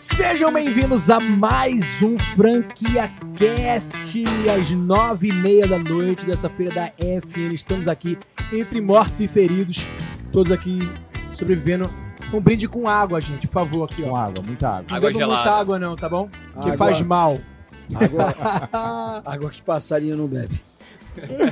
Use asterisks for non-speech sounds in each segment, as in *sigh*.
Sejam bem-vindos a mais um Franquia Cast às nove e meia da noite dessa feira da FN. Estamos aqui entre mortos e feridos, todos aqui sobrevivendo. Um brinde com água, gente, por favor, aqui, Com ó. água, muita água. Não Água gelada. muita água não, tá bom? Que Água. faz mal. Água, *laughs* água que passarinho não bebe.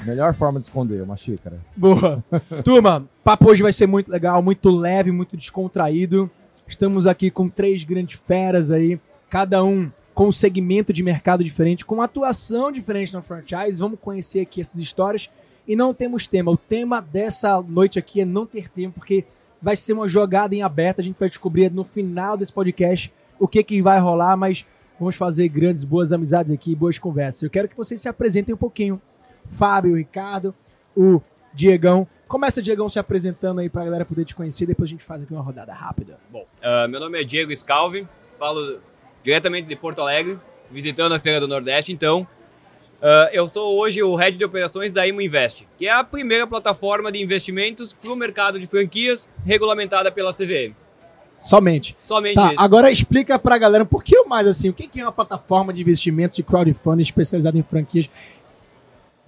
Melhor forma de esconder, uma xícara. Boa. Turma, papo hoje vai ser muito legal, muito leve, muito descontraído. Estamos aqui com três grandes feras aí, cada um com um segmento de mercado diferente, com atuação diferente na franchise. Vamos conhecer aqui essas histórias. E não temos tema. O tema dessa noite aqui é não ter tempo, porque vai ser uma jogada em aberto. A gente vai descobrir no final desse podcast o que, que vai rolar, mas vamos fazer grandes, boas amizades aqui, boas conversas. Eu quero que vocês se apresentem um pouquinho. Fábio, Ricardo, o Diegão. Começa, Diegão, se apresentando aí pra galera poder te conhecer. Depois a gente faz aqui uma rodada rápida. Bom, ah, meu nome é Diego Scalvi, falo diretamente de Porto Alegre, visitando a Feira do Nordeste, então. ah, eu sou hoje o head de operações da Imo Invest, que é a primeira plataforma de investimentos para o mercado de franquias regulamentada pela CVM. Somente. Somente Tá, isso. agora explica pra galera um pouquinho mais assim, o que é uma plataforma de investimento de crowdfunding especializada em franquias.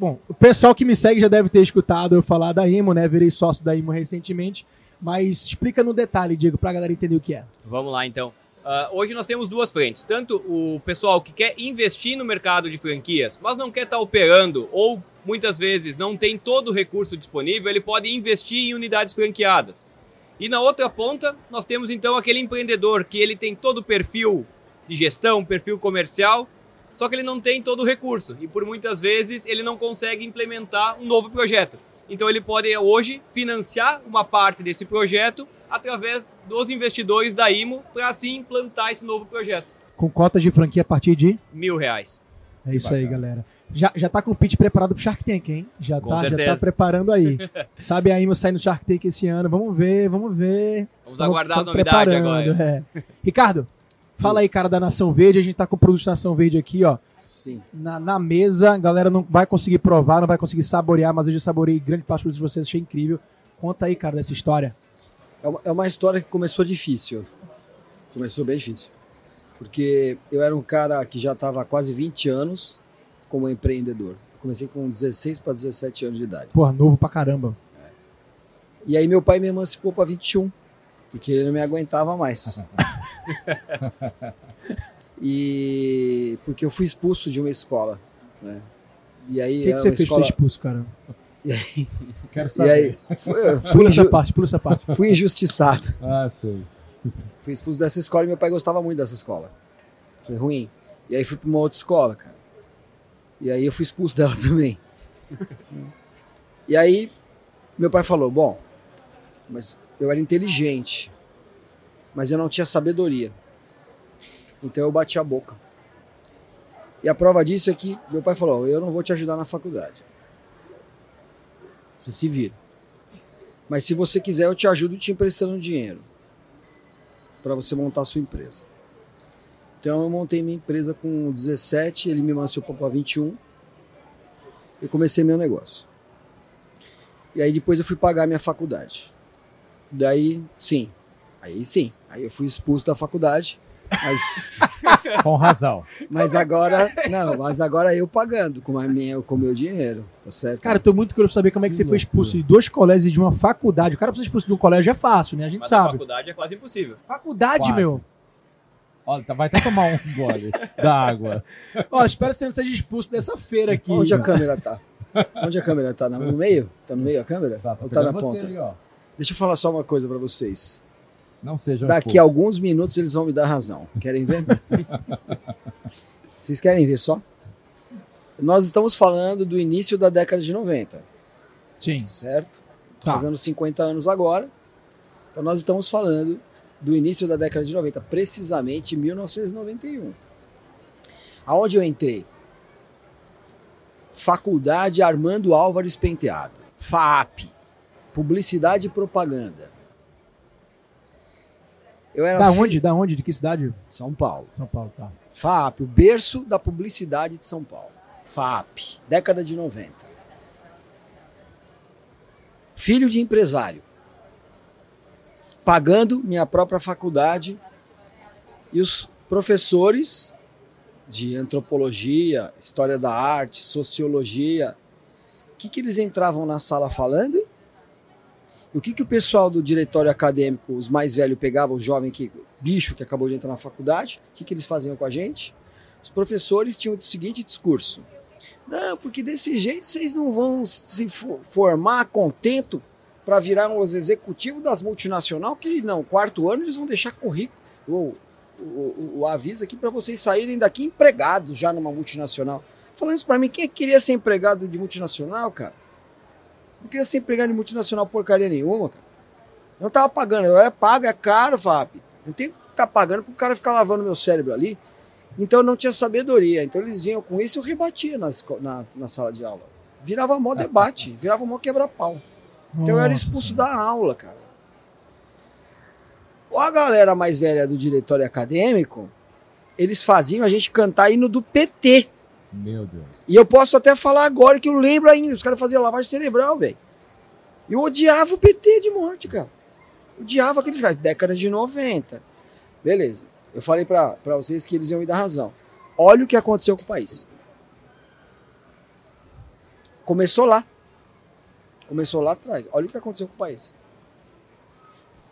Bom, o pessoal que me segue já deve ter escutado eu falar da Imo, né? Virei sócio da Imo recentemente. Mas explica no detalhe, Diego, pra galera entender o que é. Vamos lá então. Ah, hoje nós temos duas frentes. Tanto o pessoal que quer investir no mercado de franquias, mas não quer estar operando, ou muitas vezes não tem todo o recurso disponível, ele pode investir em unidades franqueadas. E na outra ponta, nós temos então aquele empreendedor que ele tem todo o perfil de gestão, perfil comercial, só que ele não tem todo o recurso. E por muitas vezes ele não consegue implementar um novo projeto. Então ele pode hoje financiar uma parte desse projeto através dos investidores da IMO para assim implantar esse novo projeto. Com cotas de franquia a partir de. Mil reais. É isso aí, galera. Já, já tá com o pitch preparado pro Shark Tank, hein? Já, Com tá, já tá preparando aí. *laughs* Sabe a Imo sair no Shark Tank esse ano. Vamos ver, vamos ver. Vamos aguardar a novidade agora. é. *laughs* Ricardo, fala aí, cara, da Nação Verde. A gente tá com o produto Nação Verde aqui, ó. Sim. Na, na mesa. A galera não vai conseguir provar, não vai conseguir saborear, mas eu já saboreei grande parte dos vocês, achei incrível. Conta aí, cara, dessa história. É uma, é uma história que começou difícil. Começou bem difícil. Porque eu era um cara que já estava há quase 20 anos como empreendedor. Comecei com 16 para 17 anos de idade. Porra, novo pra caramba. E aí meu pai me emancipou para 21, porque ele não me aguentava mais. *laughs* *laughs* e porque eu fui expulso de uma escola, né? E aí O que, que era você fez escola... expulso, cara? *laughs* Quero E saber. aí *laughs* fui, fui, Pula essa parte, pula essa parte. fui injustiçado. Ah, sei. Fui expulso dessa escola e meu pai gostava muito dessa escola. Foi ruim. E aí fui pra uma outra escola, cara. E aí eu fui expulso dela também. e aí meu pai falou: Bom, mas eu era inteligente, mas eu não tinha sabedoria. Então eu bati a boca. E a prova disso é que meu pai falou: Eu não vou te ajudar na faculdade. Você se vira. Mas se você quiser, eu te ajudo te emprestando dinheiro para você montar a sua empresa. Então eu montei minha empresa com 17, ele me emancipou para 21 e comecei meu negócio. E aí depois eu fui pagar minha faculdade. Daí, sim. Aí sim. Aí eu fui expulso da faculdade. Mas, *laughs* Com razão. mas agora, não, mas agora eu pagando com a minha, com o meu dinheiro, tá certo? Cara, eu tô muito curioso pra saber como é que, Que você foi expulso de dois colégios e de uma faculdade. O cara pra ser expulso de um colégio é fácil, né? A gente Mas a sabe. faculdade é quase impossível. Faculdade, Quase. meu. Olha, tá- vai até tomar um gole *laughs* da água. Ó, espero que você não seja expulso dessa feira aqui. Onde a câmera tá? *laughs* Onde a câmera tá? No meio? Tá no meio a câmera? Tá, Ou tá na ponta? ali, ó. Deixa eu falar só uma coisa pra vocês. Não sejam Daqui a alguns minutos eles vão me dar razão. Querem ver? *laughs* Vocês querem ver só? Nós estamos falando do início da década de 90, Sim. certo? Tá. Fazendo 50 anos agora. Então nós estamos falando do início da década de 90, precisamente 1991. Aonde eu entrei? Faculdade Armando Álvares Penteado. FAP. Publicidade e Propaganda. Eu era Da fi- onde? Da onde? De que cidade? São Paulo. São Paulo, tá. FAP, o berço da publicidade de São Paulo. FAP, década de 90. Filho de empresário. Pagando minha própria faculdade e os professores de antropologia, história da arte, sociologia, o que, que eles entravam na sala falando? O que, que o pessoal do diretório acadêmico, os mais velhos, pegavam, o jovem que, bicho que acabou de entrar na faculdade, o que, que eles faziam com a gente? Os professores tinham o seguinte discurso: Não, porque desse jeito vocês não vão se fo- formar contento para virar os executivos das multinacionais, que não, quarto ano eles vão deixar currículo, o, o, o aviso aqui para vocês saírem daqui empregados já numa multinacional. Falando isso para mim, quem é que queria ser empregado de multinacional, cara? Não queria ser empregado de multinacional porcaria nenhuma, cara. Eu não tava pagando, eu é pago, é caro, Fábio. Não tem que estar pagando pro cara ficar lavando meu cérebro ali. Então eu não tinha sabedoria. Então eles vinham com isso e eu rebatia na, esco- na, na sala de aula. Virava mó debate, *laughs* virava mó quebra-pau. Então eu era expulso da aula, cara. A galera mais velha do diretório acadêmico, eles faziam a gente cantar hino do PT. Meu Deus. E eu posso até falar agora que eu lembro ainda. Os caras faziam lavagem cerebral, velho. Eu odiava o PT de morte, cara. Odiava aqueles caras. Década de 90. Beleza. Eu falei pra vocês que eles iam me dar razão. Olha o que aconteceu com o país. Começou lá. Começou lá atrás. Olha o que aconteceu com o país.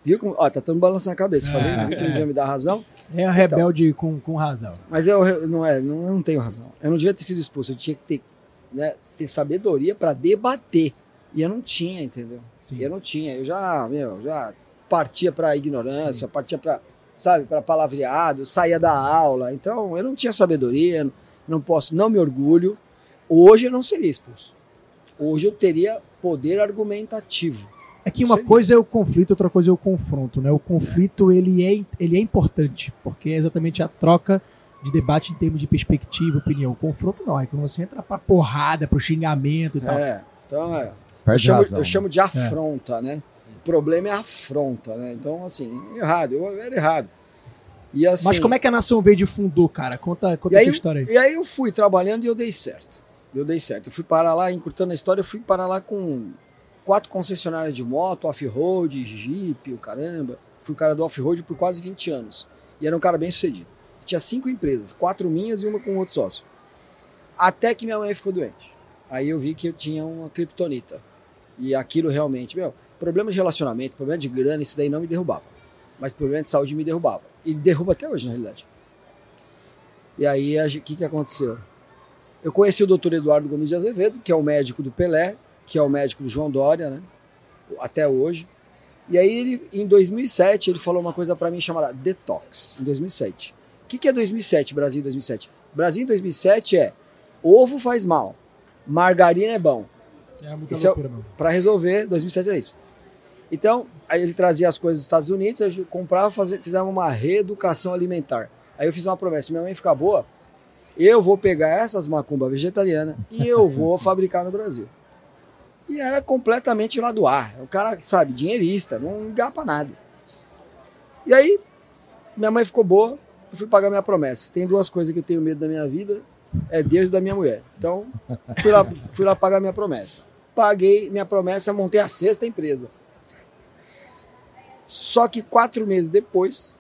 Viu? como- Ó, tá todo mundo balançando a cabeça. Falei É, viu que eles iam me dar razão. É a rebelde com, com razão. Mas eu, não, é, não, eu não tenho razão. Eu não devia ter sido expulso. Eu tinha que ter, né, ter sabedoria para debater. E eu não tinha, entendeu? Sim. Eu não tinha. Eu já, meu, já partia para ignorância, partia para, sabe, para palavreado, saía da aula. Então, eu não tinha sabedoria, não- não posso, não me orgulho. Hoje eu não seria expulso. Hoje eu teria poder argumentativo. É que uma Seria. coisa é o conflito, outra coisa é o confronto, né? O conflito, ele é, ele é importante, porque é exatamente a troca de debate em termos de perspectiva, opinião. O confronto não, é quando você entra pra porrada, pro xingamento e tal. É. Então, é, eu chamo, razão. eu chamo de afronta, né? O problema é a afronta, né? Então, assim, errado, eu era errado. E assim, Mas como é que a Nação Verde fundou, cara? Conta, conta E aí, essa história aí. E aí eu fui trabalhando e eu dei certo. Eu dei certo. Eu fui parar lá, encurtando a história, eu fui parar lá com quatro concessionárias de moto, off-road, Jeep, o caramba. Fui o cara do off-road por quase 20 anos. E era um cara bem sucedido. Tinha cinco empresas, quatro minhas e uma com outro sócio. Até que minha mãe ficou doente. Aí eu vi que eu tinha uma criptonita. E aquilo realmente, meu, problema de relacionamento, problema de grana, isso daí não me derrubava. Mas problema de saúde me derrubava. E derruba até hoje, na realidade. E aí, o que, que aconteceu? Eu conheci o doutor Eduardo Gomes de Azevedo, que é o médico do Pelé, que é o médico do João Dória, né? Até hoje. E aí, ele, em 2007, ele falou uma coisa para mim chamada detox, em 2007. O que, que é 2007, Brasil 2007? Brasil em 2007 é ovo faz mal, margarina é bom. É muita Esse é loucura, meu. Para resolver, 2007 é isso. Então, aí ele trazia as coisas dos Estados Unidos, comprava, fazia, fizemos uma reeducação alimentar. Aí eu fiz uma promessa, se minha mãe ficar boa, eu vou pegar essas macumbas vegetarianas e eu vou *laughs* fabricar no Brasil. E era completamente lá do ar. O cara, sabe, dinheirista, não gapa nada. E aí, minha mãe ficou boa, eu fui pagar minha promessa. Tem duas coisas que eu tenho medo da minha vida, é Deus e da minha mulher. Então, fui lá, *laughs* fui lá pagar minha promessa. Paguei minha promessa, montei a sexta empresa. Só que quatro meses depois,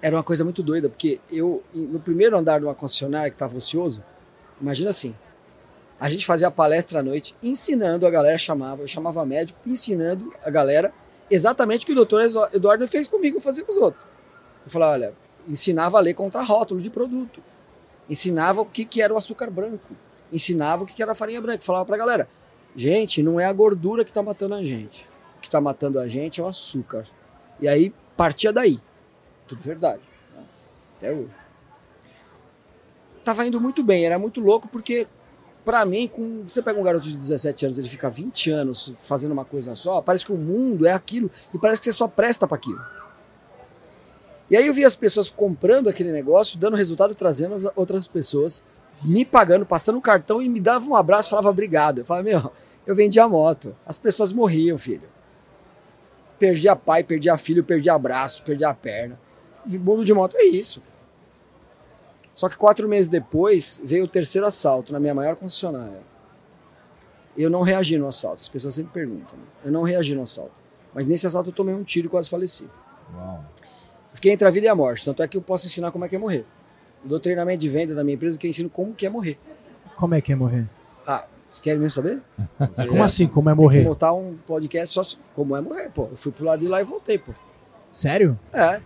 era uma coisa muito doida, porque eu, no primeiro andar de uma concessionária que estava ocioso, imagina assim, a gente fazia palestra à noite, ensinando a galera, chamava, eu chamava médico, ensinando a galera exatamente o que o doutor Eduardo fez comigo fazer com os outros. Eu falava, olha, ensinava a ler contra rótulo de produto, ensinava o que, que era o açúcar branco, ensinava o que, que era a farinha branca, falava pra galera, gente, não é a gordura que está matando a gente, o que está matando a gente é o açúcar. E aí partia daí. Tudo verdade. né? Até hoje. Tava indo muito bem, era muito louco porque, pra mim, com, você pega um garoto de 17 anos, ele fica 20 anos fazendo uma coisa só, parece que o mundo é aquilo e parece que você só presta para aquilo. E aí eu vi as pessoas comprando aquele negócio, dando resultado, trazendo as outras pessoas, me pagando, passando o cartão e me dava um abraço, falava obrigado. Eu falava, meu, eu vendia moto. As pessoas morriam, filho. Perdia pai, perdia filho, perdia braço, perdia a perna. Mundo de moto é isso. Só que quatro meses depois veio o terceiro assalto na minha maior concessionária. Eu não reagi no assalto. As pessoas sempre perguntam. né? Eu não reagi no assalto. Mas nesse assalto eu tomei um tiro e quase faleci. Uau. Porque entre a vida e a morte. Tanto é que eu posso ensinar como é que é morrer. Eu dou treinamento de venda da minha empresa que eu ensino como que é morrer. Como é que é morrer? Ah, vocês querem mesmo saber? *laughs* Como assim, como é Vou morrer? montar um podcast só como é morrer, pô. Eu fui pro lado de lá e voltei, pô. Sério? É. É.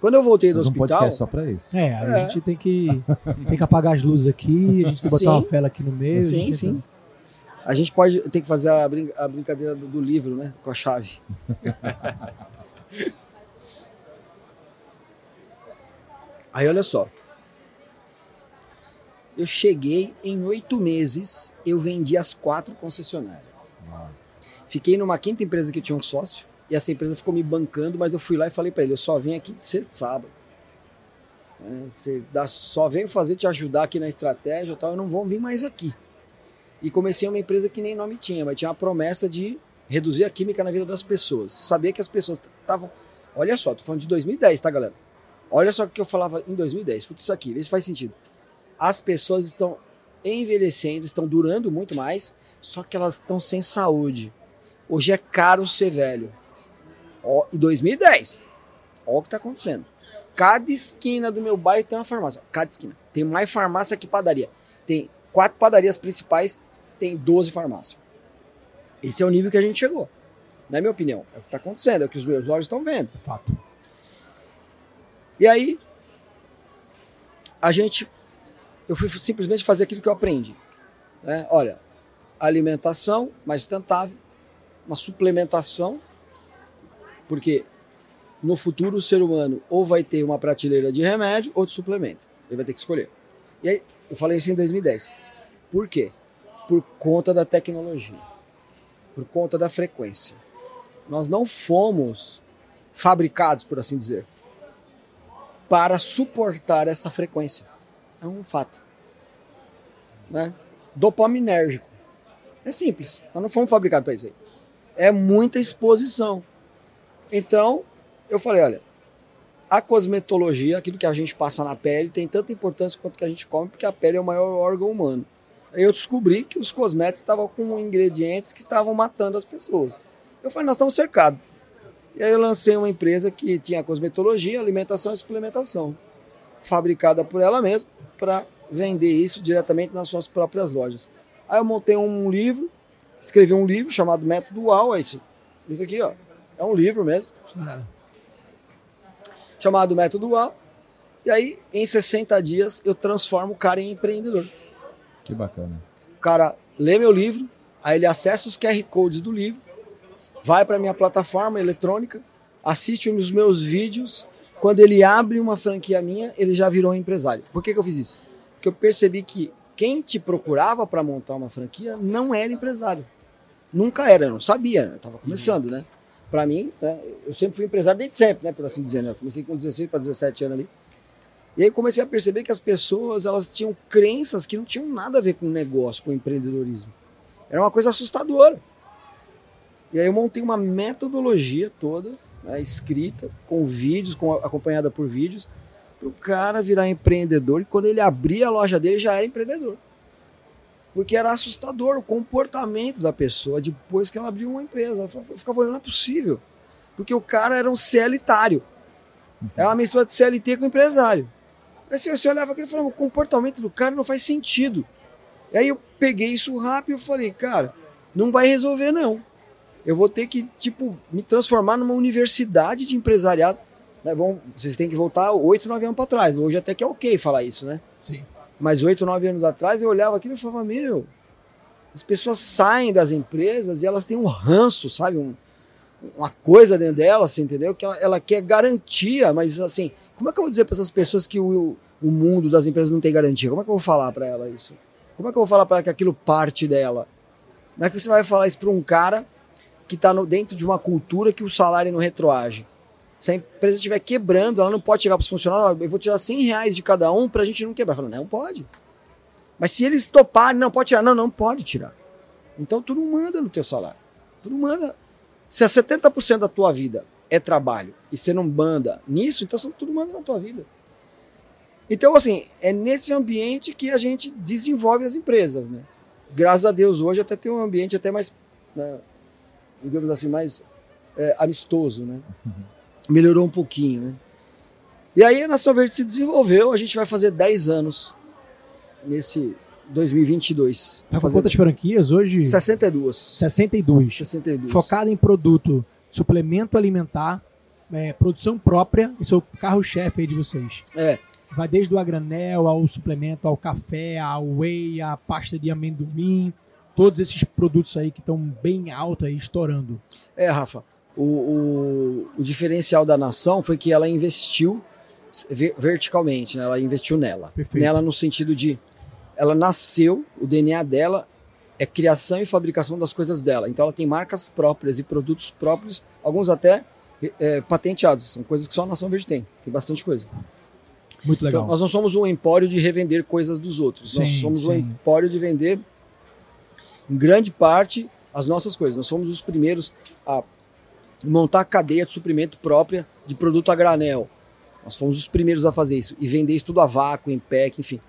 Quando eu voltei do um hospital. podcast só pra isso. É, a É. gente tem que, tem que apagar as luzes aqui, a gente tem que botar uma fela aqui no meio. Sim, gente- sim. A gente pode ter que fazer a, brin- a brincadeira do, do livro, né? Com a chave. *laughs* Aí olha só. Eu cheguei em oito meses, eu vendi as quatro concessionárias. Fiquei numa quinta empresa que tinha um sócio, e essa empresa ficou me bancando, mas eu fui lá e falei pra ele, eu só venho aqui de sexta sábado. É, Você dá- só venho fazer te ajudar aqui na estratégia e tal, eu não vou vir mais aqui. E comecei uma empresa que nem nome tinha, mas tinha a promessa de reduzir a química na vida das pessoas. Sabia que as pessoas estavam. Olha só, tô falando de 2010, tá, galera? Olha só o que eu falava em 2010. Escuta isso aqui, vê se faz sentido. As pessoas estão envelhecendo, estão durando muito mais, só que elas estão sem saúde. Hoje é caro ser velho. Ó, em 2010. Olha o que tá acontecendo. Cada esquina do meu bairro tem uma farmácia. Cada esquina. Tem mais farmácia que padaria. Tem quatro padarias principais, tem 12 farmácias. Esse é o nível que a gente chegou. Na minha opinião. É o que está acontecendo, é o que os meus olhos estão vendo. Fato. E aí, a gente. Eu fui simplesmente fazer aquilo que eu aprendi. né? Olha, alimentação mais sustentável, uma suplementação, porque no futuro o ser humano ou vai ter uma prateleira de remédio ou de suplemento. Ele vai ter que escolher. E aí, eu falei isso em 2010. Por quê? Por conta da tecnologia, por conta da frequência. Nós não fomos fabricados, por assim dizer, para suportar essa frequência. É um fato. Né? Dopaminérgico. É simples. Nós não fomos fabricados para isso aí. É muita exposição. Então, eu falei, olha, a cosmetologia, aquilo que a gente passa na pele, tem tanta importância quanto que a gente come, porque a pele é o maior órgão humano. Eu descobri que os cosméticos estavam com ingredientes que estavam matando as pessoas. Eu falei, nós estamos cercados. E aí eu lancei uma empresa que tinha cosmetologia, alimentação e suplementação, fabricada por ela mesma para vender isso diretamente nas suas próprias lojas. Aí eu montei um livro, escrevi um livro chamado Método UAU, é. Isso aqui, ó. É um livro mesmo, chamado Método UAU. E aí, em 60 dias, eu transformo o cara em empreendedor. Que bacana. O cara lê meu livro, aí ele acessa os QR Codes do livro, vai para minha plataforma eletrônica, assiste os meus vídeos. Quando ele abre uma franquia minha, ele já virou um empresário. Por que, que eu fiz isso? Porque eu percebi que quem te procurava para montar uma franquia não era empresário. Nunca era, eu não sabia, né? eu estava começando, né? Para mim, né, eu sempre fui empresário desde sempre, né? Por assim dizer, né? Eu comecei com 16 para 17 anos ali. E aí comecei a perceber que as pessoas elas tinham crenças que não tinham nada a ver com negócio, com empreendedorismo. Era uma coisa assustadora. E aí eu montei uma metodologia toda, né, escrita, com vídeos, com, acompanhada por vídeos, para o cara virar empreendedor. E quando ele abria a loja dele, já era empreendedor. Porque era assustador o comportamento da pessoa depois que ela abriu uma empresa. Eu ficava olhando, não é possível. Porque o cara era um CLtário. É uma mistura de CLT com empresário. Aí assim, você olhava aquilo e falava, o comportamento do cara não faz sentido. E aí eu peguei isso rápido e falei, cara, não vai resolver não. Eu vou ter que, tipo, me transformar numa universidade de empresariado. Né, vão, vocês têm que voltar oito, nove anos para trás. Hoje até que é ok falar isso, né? Sim. Mas oito, nove anos atrás eu olhava aquilo e falava, meu, as pessoas saem das empresas e elas têm um ranço, sabe? Um, uma coisa dentro delas, assim, entendeu? Que ela, ela, quer garantia, mas assim, como é que eu vou dizer para essas pessoas que o, o mundo das empresas não tem garantia? Como é que eu vou falar para ela isso? Como é que eu vou falar para ela que aquilo parte dela? Como é que você vai falar isso para um cara que está dentro de uma cultura que o salário não retroage? Se a empresa estiver quebrando, ela não pode chegar para os funcionários, eu vou tirar 100 reais de cada um para a gente não quebrar. Fala, não pode. Mas se eles toparem, não pode tirar. Não, não pode tirar. Então tudo manda no teu salário. Tudo manda. Se é 70% da tua vida é trabalho e você não manda nisso, então tudo manda na tua vida. Então, assim, é nesse ambiente que a gente desenvolve as empresas, né? Graças a Deus, hoje até tem um ambiente até mais, né, digamos assim, mais é, amistoso, né? Melhorou um pouquinho, né? E aí a Nação Verde se desenvolveu, a gente vai fazer 10 anos nesse 2022. Tá com fazer quantas franquias hoje? 62. 62. 62. Focada em produto, suplemento alimentar, é, produção própria, esse é o carro-chefe aí de vocês. É, Vai desde o a granel, ao suplemento, ao café, ao whey, à pasta de amendoim, todos esses produtos aí que estão bem alta e estourando. é, Rafa. O, o, o diferencial da nação foi que ela investiu ver- verticalmente, né? Ela investiu nela. Perfeito. Nela no sentido de ela nasceu, o DNA dela é criação e fabricação das coisas dela. Então ela tem marcas próprias e produtos próprios, alguns até é, patenteados. São coisas que só a Nação Verde tem. Tem bastante coisa. Muito legal. Então, nós não somos um empório de revender coisas dos outros. nós Sim, somos um sim. empório de vender, em grande parte, as nossas coisas. Nós somos os primeiros a montar a cadeia de suprimento própria de produto a granel. Nós fomos os primeiros a fazer isso. E vender isso tudo a vácuo, em pack, enfim.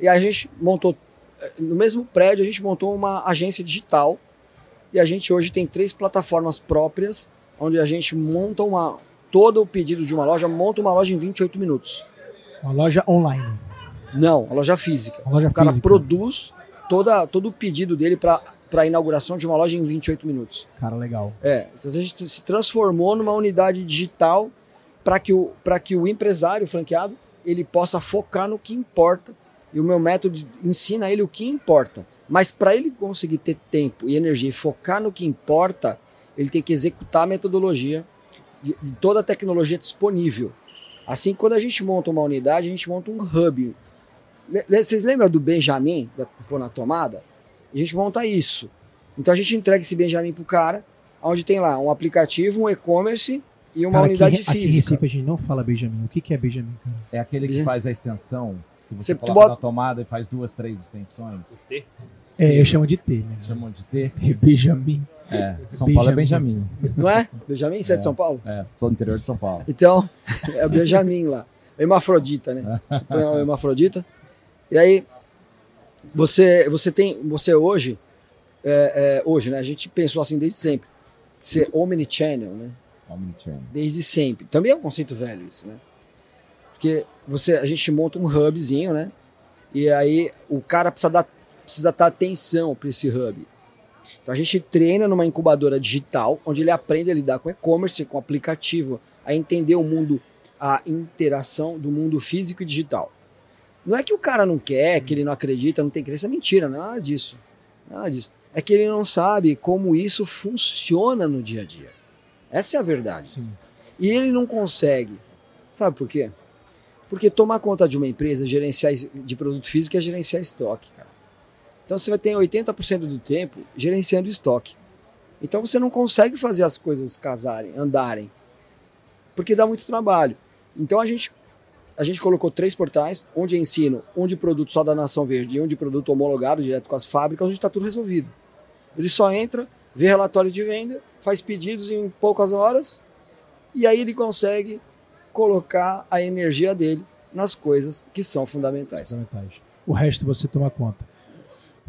E a gente montou, eh, no mesmo prédio, a gente montou uma agência digital. E a gente hoje tem três plataformas próprias, onde a gente monta uma. Todo o pedido de uma loja, monta uma loja em 28 minutos. Uma loja online, Não, a loja física. uma loja O cara física. produz toda, todo o pedido dele para a inauguração de uma loja em 28 minutos. Cara, legal. É, a gente se transformou numa unidade digital para que, o- que o empresário franqueado ele possa focar no que importa. E o meu método ensina ele o que importa. Mas para ele conseguir ter tempo e energia e focar no que importa, ele tem que executar a metodologia de, de toda a tecnologia disponível. Assim, quando a gente monta uma unidade, a gente monta um hub. Vocês lembram do Benjamin, da pôr na tomada? A gente monta isso. Então a gente entrega esse Benjamin pro cara, onde tem lá um aplicativo, um e-commerce e uma Cara, unidade aqui, aqui em física. Recife a gente não fala Benjamin. O que, que é Benjamin, cara? É aquele que faz a extensão, que você, Você coloca bota- na tomada e faz duas, três extensões. É, eu chamo de T, né? Chamam de T. *laughs* Benjamin. É, São Paulo é Benjamin. Benjamin. Não é? Benjamin, você é de É. São Paulo? É, sou do interior de São Paulo. Então, é o Benjamin lá. Hemafrodita, né? *laughs* Você põe o hemafrodita. E aí, você, você tem. Você hoje. é, é, hoje, né? A gente pensou assim desde sempre. Ser omnichannel, né? Omnichannel. Desde sempre. Também é um conceito velho isso, né? Porque você, a gente monta um hubzinho, né? E aí o cara precisa dar, precisa dar atenção para esse hub. Então a gente treina numa incubadora digital, onde ele aprende a lidar com e-commerce, com aplicativo, a entender o mundo, a interação do mundo físico e digital. Não é que o cara não quer, que ele não acredita, não tem crença, é mentira, não é nada disso. Não é nada disso. É que ele não sabe como isso funciona no dia a dia. Essa é a verdade. Sim. E ele não consegue. Sabe por quê? Porque tomar conta de uma empresa, gerenciar de produto físico é gerenciar estoque, cara. Então você vai ter 80% do tempo gerenciando estoque. Então você não consegue fazer as coisas casarem, andarem. Porque dá muito trabalho. Então a gente a gente colocou três portais, um de ensino, um produto só da Nação Verde e um produto homologado direto com as fábricas, onde está tudo resolvido. Ele só entra, vê relatório de venda, faz pedidos em poucas horas e aí ele consegue colocar a energia dele nas coisas que são fundamentais. Fundamentais. O resto você toma conta.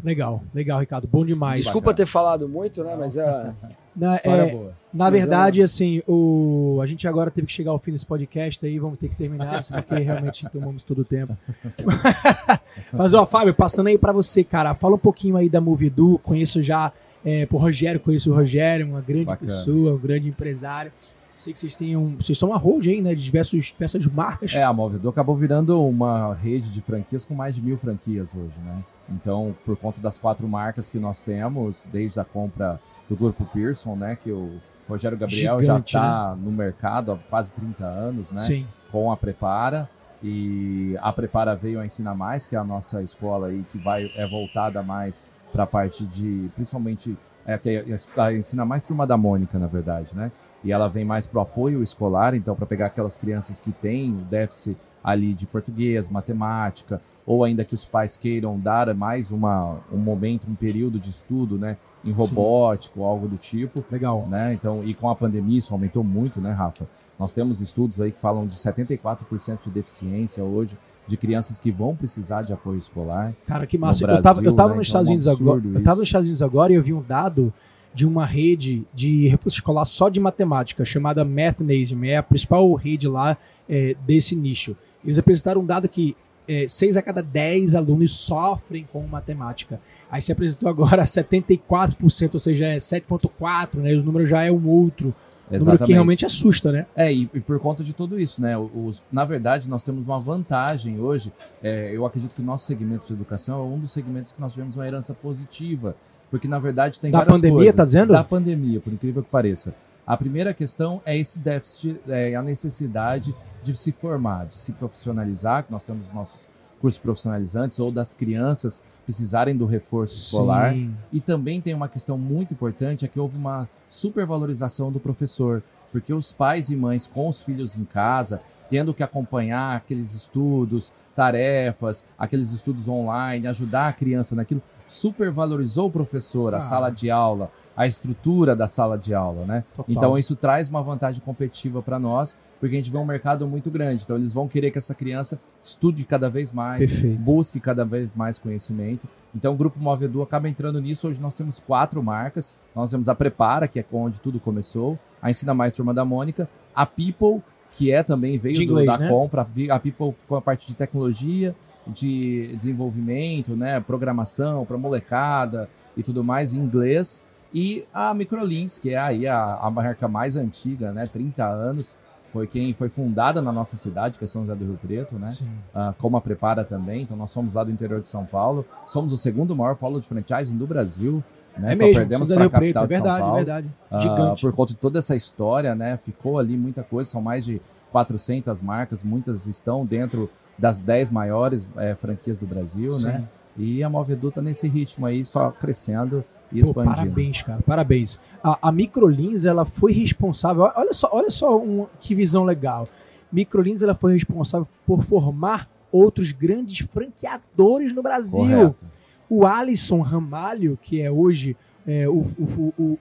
Legal, legal, Ricardo. Bom demais. Desculpa ter falado muito, né? Mas é, *laughs* Na, é, boa. na Mas verdade, assim, o, a gente agora teve que chegar ao fim desse podcast aí, vamos ter que terminar, assim, porque realmente *laughs* tomamos todo o tempo. *laughs* Mas, ó, Fábio, passando aí pra você, cara, fala um pouquinho aí da Movidu, conheço já, é, por Rogério, conheço o Rogério, uma grande Bacana. pessoa, um grande empresário. Sei que vocês têm um, vocês são uma hold aí, né, de diversos, diversas marcas. É, a Movidu acabou virando uma rede de franquias com mais de mil franquias hoje, né? Então, por conta das quatro marcas que nós temos, desde a compra do Grupo Pearson, né? Que o Rogério Gabriel Gigante, já está no mercado há quase 30 anos, né? Sim, Com a Prepara. E a Prepara veio a Ensina Mais, que é a nossa escola aí, que vai, é voltada mais para a parte de, principalmente, é, que é a Ensina Mais Turma da Mônica, na verdade, né? E ela vem mais para o apoio escolar, então para pegar aquelas crianças que têm o déficit ali de português, matemática, ou ainda que os pais queiram dar mais uma, um momento, um período de estudo, né? Em robótico, algo do tipo legal. né? Então, e com a pandemia isso aumentou muito, né, Rafa? Nós temos estudos aí que falam de 74% de deficiência hoje de crianças que vão precisar de apoio escolar. Cara, que massa. No eu tava, eu Brasil, tava né, nos então é Estados um Unidos agora. absurdo Eu tava isso. nos Estados Unidos agora e eu vi um dado de uma rede de reforço escolar só de matemática, chamada Mathnasium, é a principal rede lá é, desse nicho. Eles apresentaram um dado que é, 6 a cada 10 alunos sofrem com matemática. Aí se apresentou agora *laughs* 74%, ou seja, é 7,4%, né? O número já é um outro. Exatamente. Número que realmente assusta, né? É, e, e por conta de tudo isso, né? Os, na verdade, nós temos uma vantagem hoje. É, eu acredito que o nosso segmento de educação é um dos segmentos que nós tivemos uma herança positiva. Porque, na verdade, tem da várias pandemia, coisas. tá dizendo? Da pandemia, por incrível que pareça. A primeira questão é esse déficit, é a necessidade de se formar, de se profissionalizar, que nós temos os nossos cursos profissionalizantes, ou das crianças precisarem do reforço escolar. Sim. E também tem uma questão muito importante, é que houve uma supervalorização do professor, porque os pais e mães com os filhos em casa, tendo que acompanhar aqueles estudos, tarefas, aqueles estudos online, ajudar a criança naquilo, supervalorizou o professor, a Ah. sala de aula, a estrutura da sala de aula, né? Total. Então isso traz uma vantagem competitiva para nós, porque a gente vê um mercado muito grande. Então eles vão querer que essa criança estude cada vez mais, Perfeito. busque cada vez mais conhecimento. Então o Grupo Move Edu acaba entrando nisso. Hoje nós temos quatro marcas. Nós temos a Prepara, que é onde tudo começou, a Ensina Mais Turma da Mônica, a People, que é também veio do- inglês, da né? compra. A People ficou a parte de tecnologia, de desenvolvimento, né, programação para molecada e tudo mais em inglês. E a Microlins, que é aí a, a marca mais antiga, né, 30 anos, foi quem foi fundada na nossa cidade, que é São José do Rio Preto, né? Sim. Ah, como a Prepara também. Então nós somos lá do interior de São Paulo. Somos o segundo maior polo de franchising do Brasil. Né? É Só mesmo, perdemos para a Rio Preto, capital é verdade, é Paulo. verdade. Ah, Gigante. por conta de toda essa história, né? Ficou ali muita coisa, são mais de 400 marcas, muitas estão dentro das 10 maiores eh, franquias do Brasil, Sim. né? E a Movedu tá nesse ritmo aí, só crescendo e Pô, parabéns, cara, parabéns. A, a Microlins, ela foi responsável, olha só, olha só um- que visão legal. Microlins, ela foi responsável por formar outros grandes franqueadores no Brasil. Correto. O Alisson Ramalho, que é hoje é, o, o- o-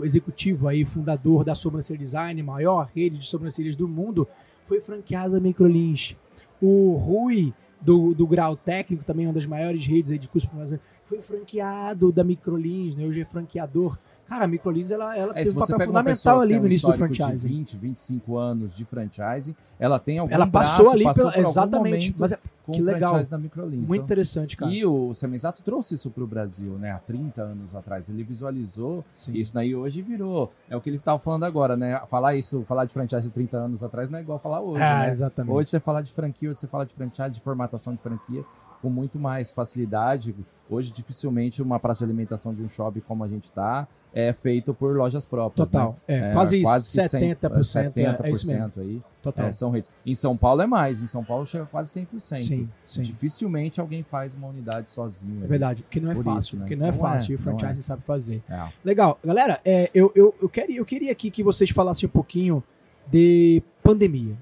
o executivo aí, fundador da Sobrancelha Design, maior rede de sobrancelhas do mundo, foi franqueado da Microlins. O Rui, do, do Grau Técnico, também uma das maiores redes de curso profissional, foi franqueado da Microlins, né? hoje é franqueador. Cara, a Microlins, ela, ela É, teve um papel fundamental ali no início do franchising. De 20, 25 anos de franchising, ela tem algum Ela passou braço, ali, passou pela, exatamente. Mas é que legal. da Microlins. muito Então, interessante, cara. E o Semisato trouxe isso para o Brasil, né? Há 30 anos atrás. Ele visualizou Sim. isso daí hoje virou. É o que ele estava falando agora, né? Falar isso, falar de franchise de 30 anos atrás não é igual falar hoje, Ah, né? exatamente. Hoje você fala de franquia, hoje você fala de franchise, de formatação de franquia com muito mais facilidade. Hoje, dificilmente, uma praça de alimentação de um shopping como a gente está é feito por lojas próprias. Total. né? É, quase, que 70%. 100, é, é isso mesmo. 70% aí. Total. é, são redes. Em São Paulo é mais. Em São Paulo chega quase 100%. sim, sim. Dificilmente alguém faz uma unidade sozinho. É ali. verdade. Porque não é Por fácil. isso, né? Porque não é Não fácil. é, e o não franchise é. sabe fazer. É. Legal. Galera, é, eu, eu, eu, queria, eu queria aqui que vocês falassem um pouquinho de pandemia.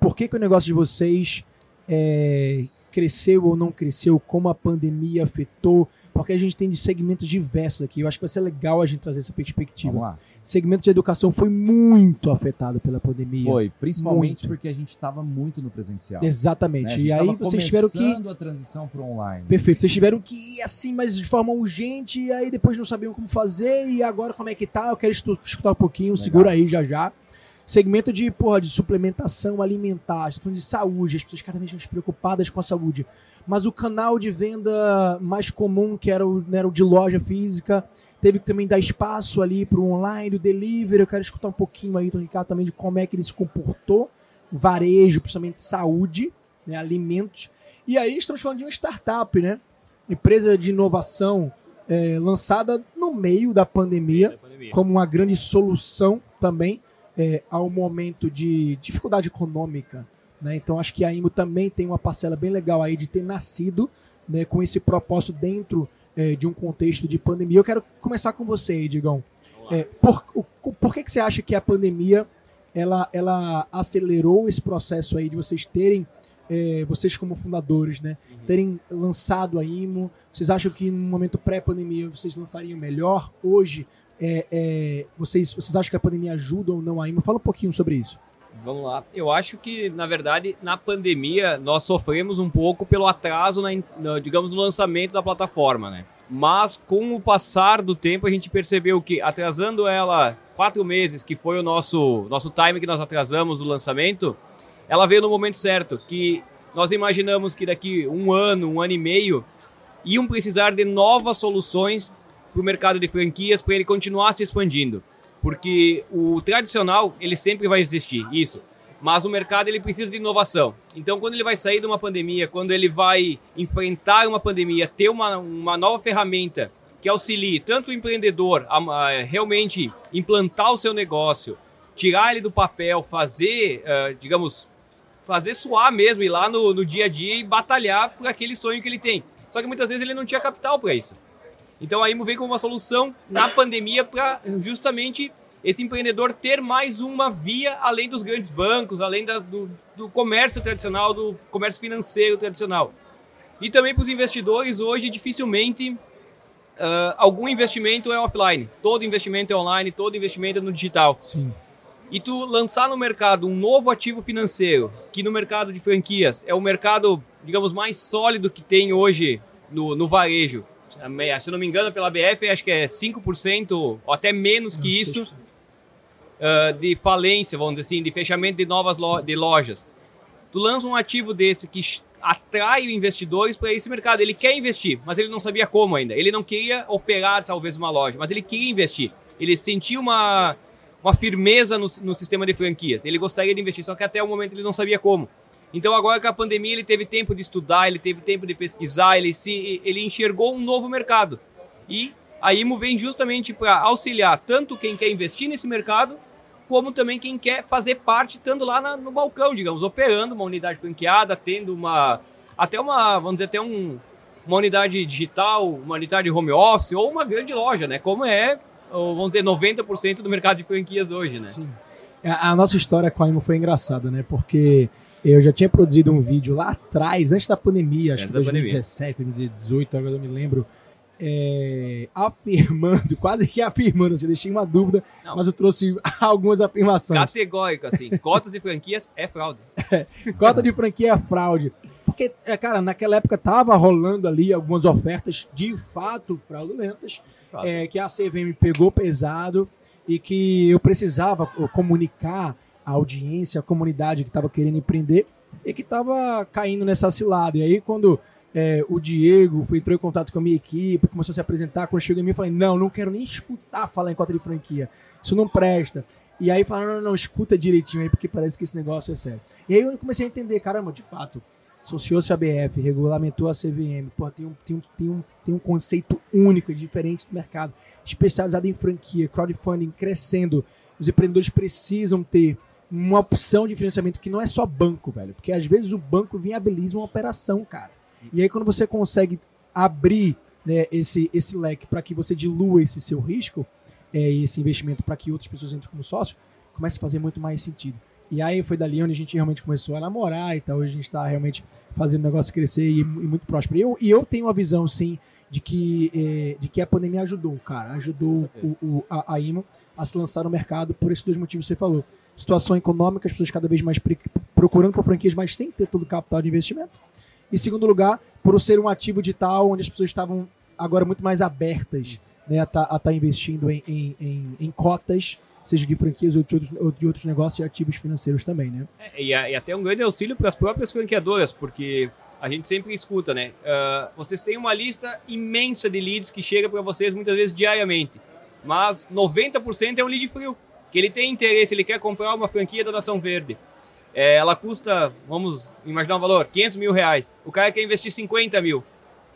Por que, que o negócio de vocês é, cresceu ou não cresceu? Como a pandemia afetou? Porque a gente tem de segmentos diversos aqui. Eu acho que vai ser legal a gente trazer essa perspectiva. Vamos lá. Segmento de educação foi muito afetado pela pandemia. Foi, principalmente Muito. porque a gente estava muito no presencial. Exatamente. né? A gente E aí vocês tiveram que a transição para online. Perfeito. Vocês tiveram que ir assim, mas de forma urgente, e aí depois não sabiam como fazer, e agora como é que tá? Eu quero escutar um pouquinho, Legal. segura aí já já. Segmento de, porra, de suplementação alimentar, a gente tá falando de saúde, as pessoas cada vez mais preocupadas com a saúde. Mas o canal de venda mais comum, que era o, né, era o de loja física, teve que também dar espaço ali para o online, o delivery. Eu quero escutar um pouquinho aí do Ricardo também de como é que ele se comportou, varejo, principalmente saúde, né, alimentos. E aí estamos falando de uma startup, né? Empresa de inovação é, lançada no meio da pandemia, Da pandemia. como uma grande solução também é, ao momento de dificuldade econômica. Né? Então acho que a IMO também tem uma parcela bem legal aí de ter nascido né, com esse propósito dentro é, de um contexto de pandemia. Eu quero começar com você aí, Digão. É, por, o- por que, que você acha que a pandemia ela, ela acelerou esse processo aí de vocês terem, é, vocês como fundadores, né, Uhum. terem lançado a IMO? Vocês acham que no momento pré-pandemia vocês lançariam melhor? Hoje, é, é, vocês, vocês acham que a pandemia ajuda ou não a IMO? Fala um pouquinho sobre isso. Vamos lá. Eu acho que, na verdade, na pandemia, nós sofremos um pouco pelo atraso, na, no- digamos, no lançamento da plataforma, né? mas com o passar do tempo a gente percebeu que atrasando ela quatro meses, que foi o nosso, nosso time que nós atrasamos o lançamento, ela veio no momento certo, que nós imaginamos que daqui um ano, um ano e meio, iam precisar de novas soluções para o mercado de franquias para ele continuar se expandindo. Porque o tradicional, ele sempre vai existir, isso mas o mercado ele precisa de inovação. Então, quando ele vai sair de uma pandemia, quando ele vai enfrentar uma pandemia, ter uma, uma nova ferramenta que auxilie tanto o empreendedor a, a realmente implantar o seu negócio, tirar ele do papel, fazer, uh, digamos, fazer suar mesmo, ir lá no, no dia a dia e batalhar por aquele sonho que ele tem. Só que muitas vezes ele não tinha capital para isso. Então a IMO vem como uma solução na pandemia para justamente esse empreendedor ter mais uma via além dos grandes bancos, além da, do, do comércio tradicional, do comércio financeiro tradicional. E também para os investidores, hoje dificilmente uh, algum investimento é offline. Todo investimento é online, todo investimento é no digital. Sim. E tu lançar no mercado um novo ativo financeiro, que no mercado de franquias é o mercado, digamos, mais sólido que tem hoje no, no varejo. Se não me engano, pela BF, acho que é 5% ou até menos que isso uh, de falência, vamos dizer assim, de fechamento de novas lo de lojas. Tu lança um ativo desse que atrai investidores para esse mercado. Ele quer investir, mas ele não sabia como ainda. Ele não queria operar talvez uma loja, mas ele queria investir. Ele sentia uma, uma firmeza no, no sistema de franquias. Ele gostaria de investir, só que até o momento ele não sabia como. Então agora com a pandemia ele teve tempo de estudar, ele teve tempo de pesquisar, ele se ele enxergou um novo mercado. E a IMO vem justamente para auxiliar tanto quem quer investir nesse mercado como também quem quer fazer parte, estando lá na, no balcão, digamos, operando uma unidade franqueada, tendo uma. Até uma, vamos dizer, até um, uma unidade digital, uma unidade home office ou uma grande loja, né? Como é, vamos dizer, 90% do mercado de franquias hoje, né? Sim. A, a nossa história com a IMO foi engraçada, né? Porque eu já tinha produzido um vídeo lá atrás, antes da pandemia, acho que 2017, 2018, agora eu me lembro é, afirmando, *laughs* quase que afirmando, assim, deixei uma dúvida, Não. mas eu trouxe *laughs* algumas afirmações. Categórico, assim, *laughs* cotas de franquias é fraude. É, cota de franquia é fraude. Porque, é, cara, naquela época tava rolando ali algumas ofertas de fato fraudulentas, é, que a CVM pegou pesado e que eu precisava comunicar a audiência, a comunidade que estava querendo empreender e que estava caindo nessa cilada. E aí, quando é, o Diego foi, entrou em contato com a minha equipe, começou a se apresentar. Quando chegou em mim, eu falei: Não, não quero nem escutar falar em cota de franquia. Isso não presta. E aí falaram: Não, não, não, escuta direitinho aí, porque parece que esse negócio é sério. E aí eu comecei a entender: caramba, de fato, associou-se a BF, regulamentou a CVM, pô, tem um, tem, um, tem, um, tem um conceito único e diferente do mercado, especializado em franquia, crowdfunding crescendo. Os empreendedores precisam ter uma opção de financiamento que não é só banco, velho. Porque às vezes o banco viabiliza uma operação, cara. E aí, quando você consegue abrir né, esse, esse leque para que você dilua esse seu risco, é, esse investimento para que outras pessoas entrem como sócio, começa a fazer muito mais sentido. E aí foi dali onde a gente realmente começou a namorar e tal. Hoje a gente está realmente fazendo o negócio crescer e, e muito próspero. E eu, e eu tenho a visão, sim, de que, é, de que a pandemia ajudou, cara. Ajudou o, o, a, a IMO a se lançar no mercado por esses dois motivos que você falou. Situação econômica, as pessoas cada vez mais procurando por franquias, mas sem ter todo o capital de investimento. E segundo lugar, por ser um ativo digital onde as pessoas estavam agora muito mais abertas né, a estar tá, tá investindo em, em, em, em, cotas, seja de franquias ou de outros, ou de outros negócios e ativos financeiros também, né? É, e, e, até um grande auxílio para as próprias franqueadoras, porque a gente sempre escuta, né? Uh, vocês têm uma lista imensa de leads que chega para vocês muitas vezes diariamente, mas 90% é um lead frio, que ele tem interesse, ele quer comprar uma franquia da Nação Verde é, ela custa, vamos imaginar um valor, 500 mil reais. O cara quer investir 50 mil.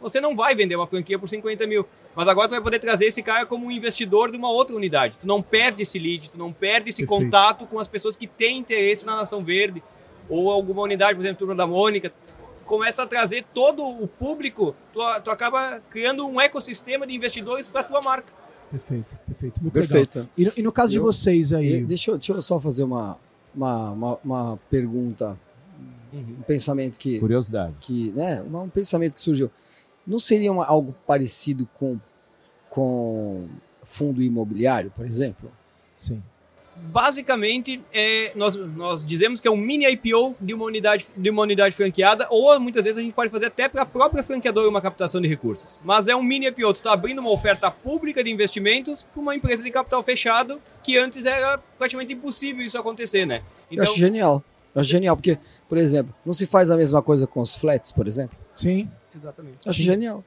Você não vai vender uma franquia por 50 mil. Mas agora tu vai poder trazer esse cara como um investidor de uma outra unidade. Tu não perde esse lead, tu não perde esse Perfeito. contato com as pessoas que têm interesse na Nação Verde. Ou alguma unidade, por exemplo, Turma da Mônica. Tu começa a trazer todo o público, tu, tu acaba criando um ecossistema de investidores para a tua marca. Perfeito, perfeito. Muito perfeito. legal. E no, e no caso eu, de vocês aí. Deixa eu, deixa eu só fazer uma, uma, uma, uma pergunta, uhum. um pensamento que. Curiosidade. Que, né, um pensamento que surgiu. Não seria uma, algo parecido com, com fundo imobiliário, por exemplo? Sim. Basicamente, é, nós, nós dizemos que é um mini IPO de uma unidade, de uma unidade franqueada, ou muitas vezes a gente pode fazer até para a própria franqueadora uma captação de recursos. Mas é um mini IPO, tu está abrindo uma oferta pública de investimentos para uma empresa de capital fechado, que antes era praticamente impossível isso acontecer, né? Então, Eu acho genial. Eu acho genial, porque, por exemplo, não se faz a mesma coisa com os flats, por exemplo? Sim. Exatamente. Eu acho genial.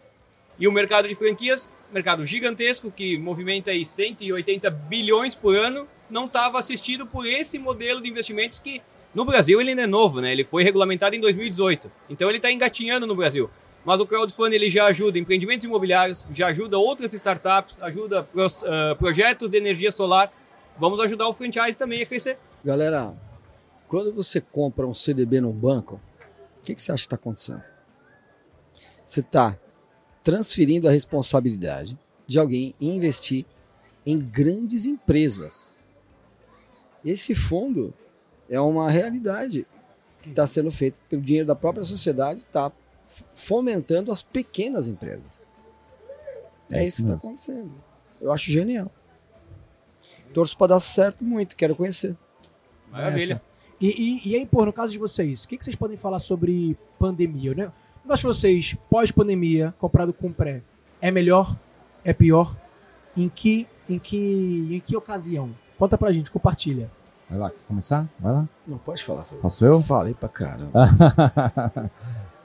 E o mercado de franquias, mercado gigantesco que movimenta aí 180 bilhões por ano, não estava assistido por esse modelo de investimentos que no Brasil ele não é novo, né? Ele foi regulamentado em 2018. Então ele está engatinhando no Brasil. Mas o crowdfunding ele já ajuda empreendimentos imobiliários, já ajuda outras startups, ajuda pros, uh, projetos de energia solar. Vamos ajudar o franchise também a crescer. Galera, quando você compra um CDB num banco, o que, que você acha que está acontecendo? Você está transferindo a responsabilidade de alguém investir em grandes empresas. Esse fundo é uma realidade que está sendo feita pelo dinheiro da própria sociedade, está fomentando as pequenas empresas. É, é isso que está acontecendo. Eu acho genial. Torço para dar certo muito, quero conhecer. Maravilha. E, e, e, aí, pô, no caso de vocês, o que, que vocês podem falar sobre pandemia? Né? Nós vocês, pós-pandemia, comprado com pré, é melhor? É pior? Em que, em que, em que ocasião? Conta pra gente, compartilha. Vai lá, quer começar? Vai lá. Não, pode falar. Posso eu? Falei pra caramba.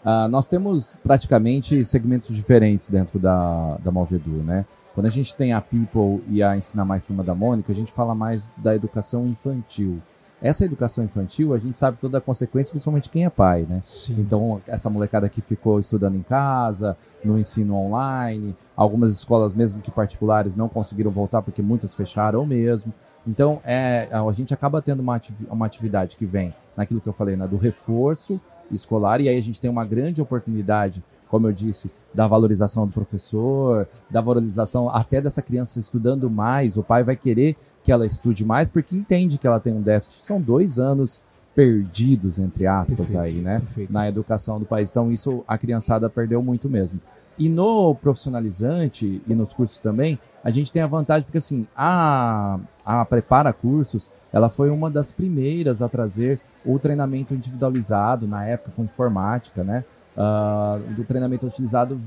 uh, *laughs* nós temos praticamente segmentos diferentes dentro da, da Movedu, né? Quando a gente tem a People e a Ensina Mais Turma da Mônica, a gente fala mais da educação infantil. Essa educação infantil, a gente sabe toda a consequência, principalmente quem é pai, né? Sim. Então, essa molecada que ficou estudando em casa, no ensino online, algumas escolas mesmo que particulares não conseguiram voltar porque muitas fecharam mesmo. Então, é, a gente acaba tendo uma, uma atividade que vem naquilo que eu falei, né, do reforço escolar, e aí a gente tem uma grande oportunidade como eu disse, da valorização do professor, da valorização até dessa criança estudando mais. O pai vai querer que ela estude mais porque entende que ela tem um déficit. São dois anos perdidos, entre aspas, perfeito, aí, né? Perfeito. Na educação do país. Então, isso a criançada perdeu muito mesmo. E no profissionalizante e nos cursos também, a gente tem a vantagem, porque assim, a, a Prepara Cursos, ela foi uma das primeiras a trazer o treinamento individualizado, na época com informática, né? uh, do treinamento utilizado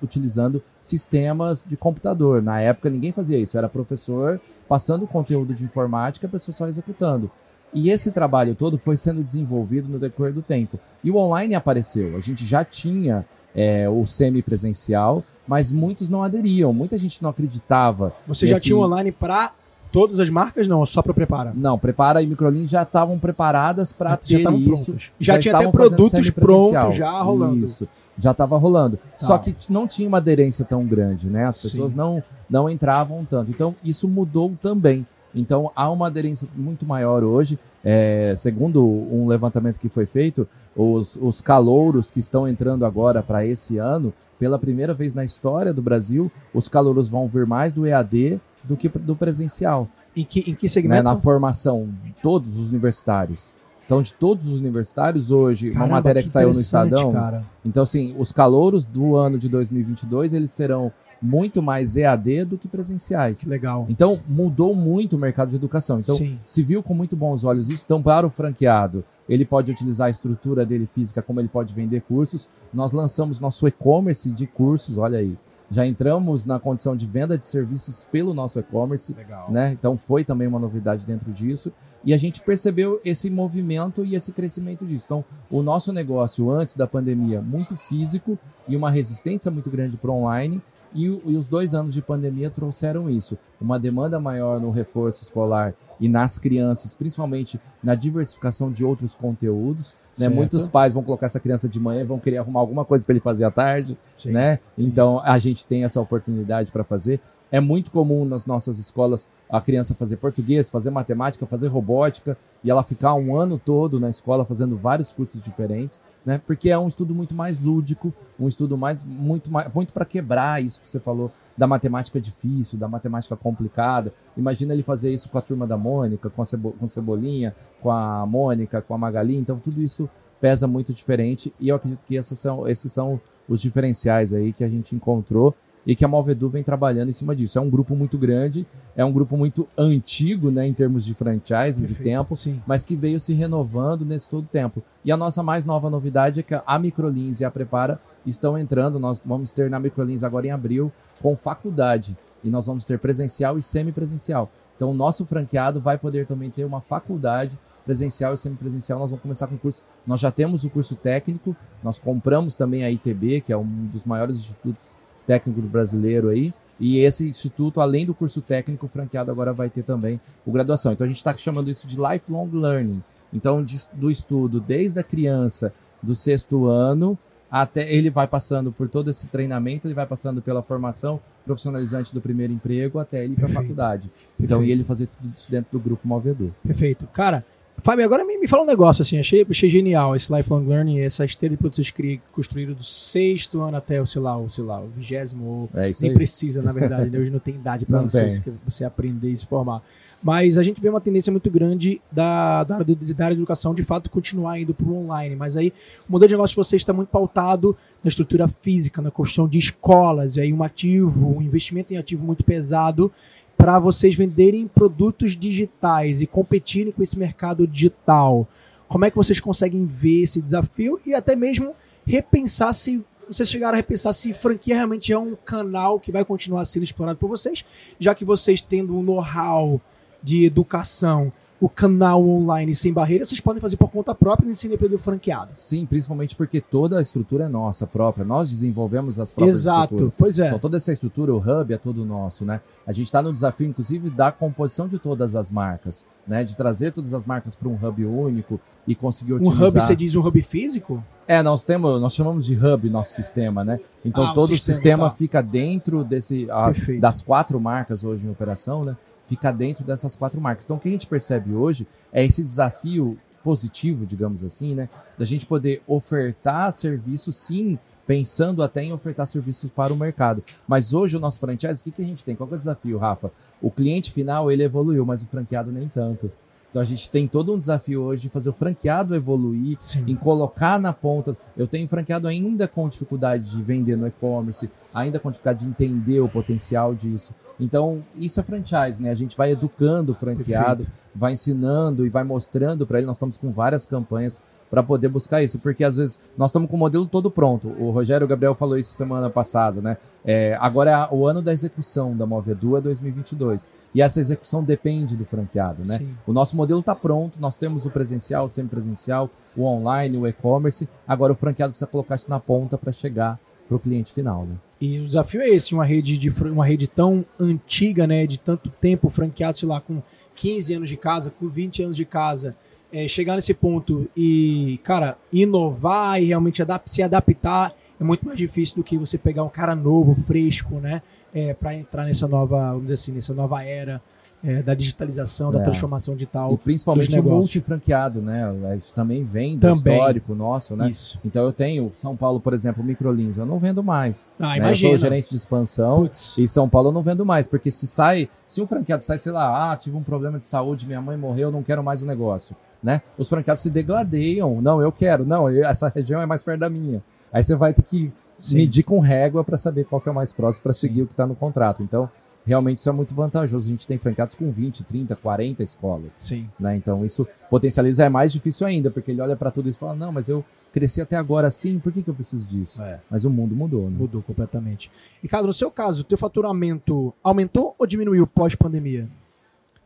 utilizando sistemas de computador. Na época ninguém fazia isso, era professor passando conteúdo de informática, a pessoa só executando. E esse trabalho todo foi sendo desenvolvido no decorrer do tempo. E o online apareceu. A gente já tinha é, o semipresencial, mas muitos não aderiam. Muita gente não acreditava. Você já tinha online para Todas as marcas não, só para Prepara. Não, Prepara e Microlins já estavam preparadas para ter já isso. Já, já tinha até produtos prontos já rolando. Isso, já estava rolando. Tá. Só que não tinha uma aderência tão grande, né? As pessoas não, não entravam tanto. Então, isso mudou também. Então, há uma aderência muito maior hoje. É, segundo um levantamento que foi feito, os, os calouros que estão entrando agora para esse ano, pela primeira vez na história do Brasil, os calouros vão vir mais do EAD do que do presencial. Em que, em que segmento? Né, na formação, todos os universitários. Então, de todos os universitários, hoje, Caramba, uma matéria que, que saiu no Estadão. Cara. Então, assim, os calouros do ano de 2022, eles serão muito mais EAD do que presenciais. Que legal. Então, mudou muito o mercado de educação. Então, Sim. se viu com muito bons olhos isso. Então, para o franqueado, ele pode utilizar a estrutura dele física, como ele pode vender cursos. Nós lançamos nosso e-commerce de cursos, olha aí. Já entramos na condição de venda de serviços pelo nosso e-commerce, né? Então foi também uma novidade dentro disso e a gente percebeu esse movimento e esse crescimento disso. Então, o nosso negócio antes da pandemia muito físico e uma resistência muito grande para online e, e, os dois anos de pandemia trouxeram isso, uma demanda maior no reforço escolar e nas crianças, principalmente na diversificação de outros conteúdos. Né? Muitos pais vão colocar essa criança de manhã e vão querer arrumar alguma coisa para ele fazer à tarde, sim, né? Sim. Então a gente tem essa oportunidade para fazer. É muito comum nas nossas escolas a criança fazer português, fazer matemática, fazer robótica e ela ficar um ano todo na escola fazendo vários cursos diferentes, né? Porque é um estudo muito mais lúdico, um estudo mais muito mais, muito para quebrar isso que você falou da matemática difícil, da matemática complicada. Imagina ele fazer isso com a turma da Mônica, com a Cebo com Cebolinha, com a Mônica, com a Magali. Então tudo isso pesa muito diferente e eu acredito que são, esses são os diferenciais aí que a gente encontrou e que a Movedu vem trabalhando em cima disso. É um grupo muito grande, é um grupo muito antigo, né, em termos de franchise, de tempo, Sim. mas que veio se renovando nesse todo tempo. E a nossa mais nova novidade é que a Microlins e a Prepara estão entrando. Nós vamos ter na Microlins agora em abril com faculdade e nós vamos ter presencial e semipresencial. Então, o nosso franqueado vai poder também ter uma faculdade presencial e semipresencial. Nós vamos começar com o curso. Nós já temos o curso técnico, nós compramos também a ITB, que é um dos maiores institutos técnicos do brasileiro aí. E esse instituto, além do curso técnico, franqueado agora vai ter também o graduação. Então a gente está chamando isso de lifelong learning. Então, de, do estudo desde a criança, do sexto ano, até ele vai passando por todo esse treinamento, ele vai passando pela formação profissionalizante do primeiro emprego até ele ir para a faculdade. Então, Perfeito. e ele fazer tudo isso dentro do grupo Movedor. Perfeito. Cara, Fábio, agora me, me fala um negócio assim, achei, achei genial esse lifelong learning, essa esteira de produtos que vocês construíram do sexto ano até o, sei lá, o, sei lá, o vigésimo É Nem aí. precisa, na verdade, né? Hoje não tem idade para *laughs* você, você aprender e se formar. Mas a gente vê uma tendência muito grande da, da, da área de educação, de fato, continuar indo para o online. Mas aí o modelo de negócio de vocês está muito pautado na estrutura física, na construção de escolas, e aí um ativo, um investimento em ativo muito pesado para vocês venderem produtos digitais e competirem com esse mercado digital. Como é que vocês conseguem ver esse desafio e até mesmo repensar se vocês chegaram a repensar se franquia realmente é um canal que vai continuar sendo explorado por vocês, já que vocês tendo um know-how de educação, o canal online sem barreira, vocês podem fazer por conta própria sem depender do franqueado. Sim, principalmente porque toda a estrutura é nossa própria. Nós desenvolvemos as próprias Exato, estruturas. pois é. Então toda essa estrutura, o hub é todo nosso, né? A gente está no desafio, inclusive, da composição de todas as marcas, né? De trazer todas as marcas para um hub único e conseguir Um otimizar. hub, você diz um hub físico? É, nós temos, nós chamamos de hub nosso sistema, né? Então Ah, todo o sistema, sistema tá. fica dentro desse a- das quatro marcas hoje em operação, né? Fica dentro dessas quatro marcas. Então o que a gente percebe hoje é esse desafio positivo, digamos assim, né? Da gente poder ofertar serviços, sim, pensando até em ofertar serviços para o mercado. Mas hoje o nosso franchise, o que, que a gente tem? Qual é o desafio, Rafa? O cliente final ele evoluiu, mas o franqueado nem tanto. Então a gente tem todo um desafio hoje de fazer o franqueado evoluir, Sim. em colocar na ponta. Eu tenho franqueado ainda com dificuldade de vender no e-commerce, ainda com dificuldade de entender o potencial disso. Então, isso é franchise, né? A gente vai educando o franqueado, vai ensinando e vai mostrando para ele. Nós estamos com várias campanhas para poder buscar isso, porque às vezes nós estamos com o modelo todo pronto. O Rogério Gabriel falou isso semana passada, né? É, agora é o ano da execução da Movedu é 2022 e essa execução depende do franqueado, né? Sim. O nosso modelo está pronto, nós temos o presencial, o semipresencial, o online, o e-commerce. Agora o franqueado precisa colocar isso na ponta para chegar para o cliente final, né? E o desafio é esse, uma rede de uma rede tão antiga, né, de tanto tempo franqueado, sei lá, com 15 anos de casa, com 20 anos de casa, é, chegar nesse ponto e, cara, inovar e realmente adap se adaptar é muito mais difícil do que você pegar um cara novo, fresco, né, é, para entrar nessa nova, vamos dizer assim, nessa nova era é, da digitalização, da É. transformação digital. E principalmente o multifranqueado, né? Isso também vem do Também. histórico nosso, né? Isso. Então eu tenho São Paulo, por exemplo, Microlins, eu não vendo mais. Ah, né? Eu imagina. sou o gerente de expansão Putz. e São Paulo eu não vendo mais, porque se sai, se um franqueado sai, sei lá, ah, tive um problema de saúde, minha mãe morreu, eu não quero mais o negócio, né? Os franqueados se degladeiam, não, eu quero, não, eu- essa região é mais perto da minha. Aí você vai ter que Sim. medir com régua para saber qual que é o mais próximo para seguir o que está no contrato. Então, realmente isso é muito vantajoso. A gente tem franqueados com 20, 30, 40 escolas. Sim. né? Então isso potencializa é mais difícil ainda, porque ele olha para tudo isso e fala: não, mas eu cresci até agora assim, por que, que eu preciso disso? É. Mas o mundo mudou, né? Mudou completamente. Ricardo, no seu caso, o teu faturamento aumentou ou diminuiu pós-pandemia?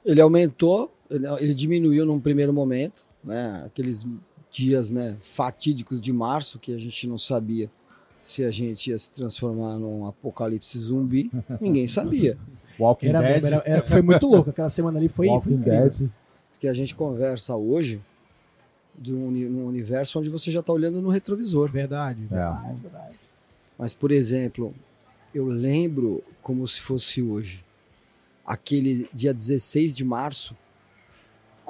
Ele aumentou, ele, ele diminuiu num primeiro momento, né? Aqueles dias, né, fatídicos de março que a gente não sabia se a gente ia se transformar num apocalipse zumbi, *laughs* ninguém sabia. Walking Era, Dead. era- era- foi muito louco. Aquela semana ali foi, Walking incrível. Dead. Que a gente conversa hoje de um, num universo onde você já está olhando no retrovisor. Verdade, É. verdade, verdade. Mas, por exemplo, eu lembro como se fosse hoje, aquele dia 16 de março,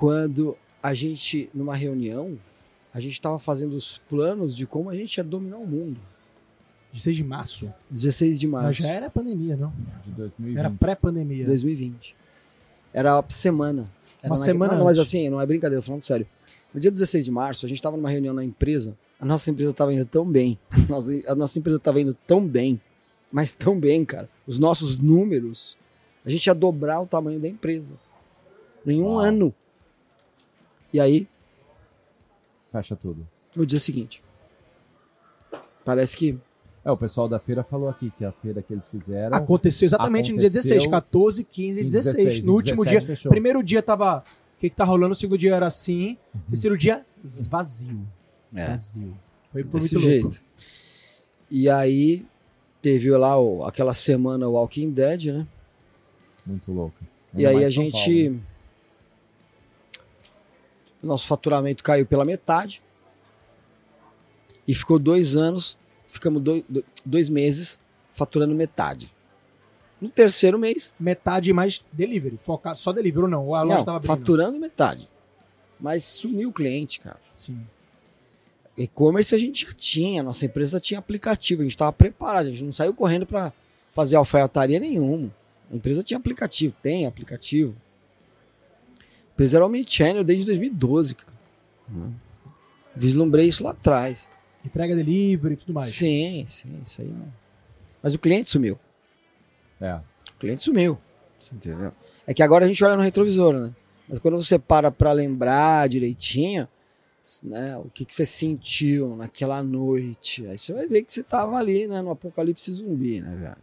quando a gente, numa reunião, a gente estava fazendo os planos de como a gente ia dominar o mundo. 16 de março. 16 de Mas março já era pandemia, não? De 2020. Era pré-pandemia. de 2020. Era a semana. Uma Não é- semana Não, mas antes. assim, não é brincadeira, falando sério. No dia 16 de março, a gente estava numa reunião na empresa, a nossa empresa estava indo tão bem, a *laughs* nossa- a nossa empresa estava indo tão bem, mas tão bem, cara. Os nossos números, a gente ia dobrar o tamanho da empresa. Em um Uau. ano. E aí, Fecha tudo. no dia seguinte. Parece que. É, o pessoal da feira falou aqui que a feira que eles fizeram. Aconteceu exatamente no dia 16, Aconteceu 14, 15 e 16. 16, no último 17 dia. fechou. Primeiro dia tava. O que, que tá rolando? O segundo dia era assim. Uhum. Terceiro dia, vazio. Vazio. Foi, foi desse muito jeito. louco. E aí, teve lá o- aquela semana Walking Dead, né? Muito louco. E Ainda aí mais a gente. Paulo. Nosso faturamento caiu pela metade. E ficou dois anos, ficamos dois, dois meses faturando metade. No terceiro mês, Metade mais delivery. Focar só delivery ou não? Ou a loja não, faturando metade. Mas sumiu o cliente, cara. Sim. E-commerce a gente já tinha, nossa empresa tinha aplicativo, a gente estava preparado, a gente não saiu correndo para fazer alfaiataria nenhuma. A empresa tinha aplicativo, tem aplicativo. A empresa era omnichannel desde 2012, cara. Vislumbrei isso lá atrás. Entrega delivery e tudo mais. Sim, sim, isso aí não. Mas o cliente sumiu. É. O cliente sumiu. Você entendeu? É que agora a gente olha no retrovisor, né? Mas quando você para pra lembrar direitinho, né, o que, que você sentiu naquela noite, aí você vai ver que você tava ali, né, no apocalipse zumbi, né, velho?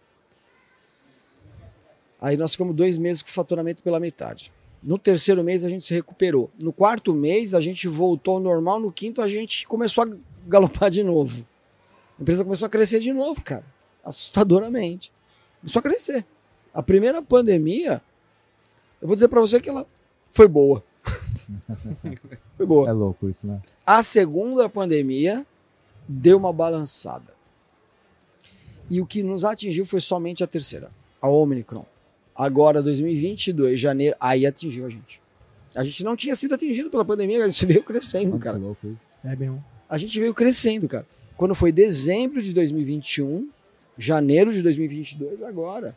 Aí nós ficamos dois meses com o faturamento pela metade. No terceiro mês a gente se recuperou. No quarto mês a gente voltou ao normal. No quinto a gente começou a galopar de novo. A empresa começou a crescer de novo, cara. Assustadoramente. Começou a crescer. A primeira pandemia, eu vou dizer pra você que ela foi boa. *laughs* foi boa. É louco isso, né? A segunda pandemia deu uma balançada. E o que nos atingiu foi somente a terceira, a Omicron. Agora, 2022, janeiro, aí atingiu a gente. A gente não tinha sido atingido pela pandemia, a gente veio crescendo, cara. louco isso. É mesmo. A gente veio crescendo, cara. Quando foi dezembro de 2021, janeiro de 2022, agora.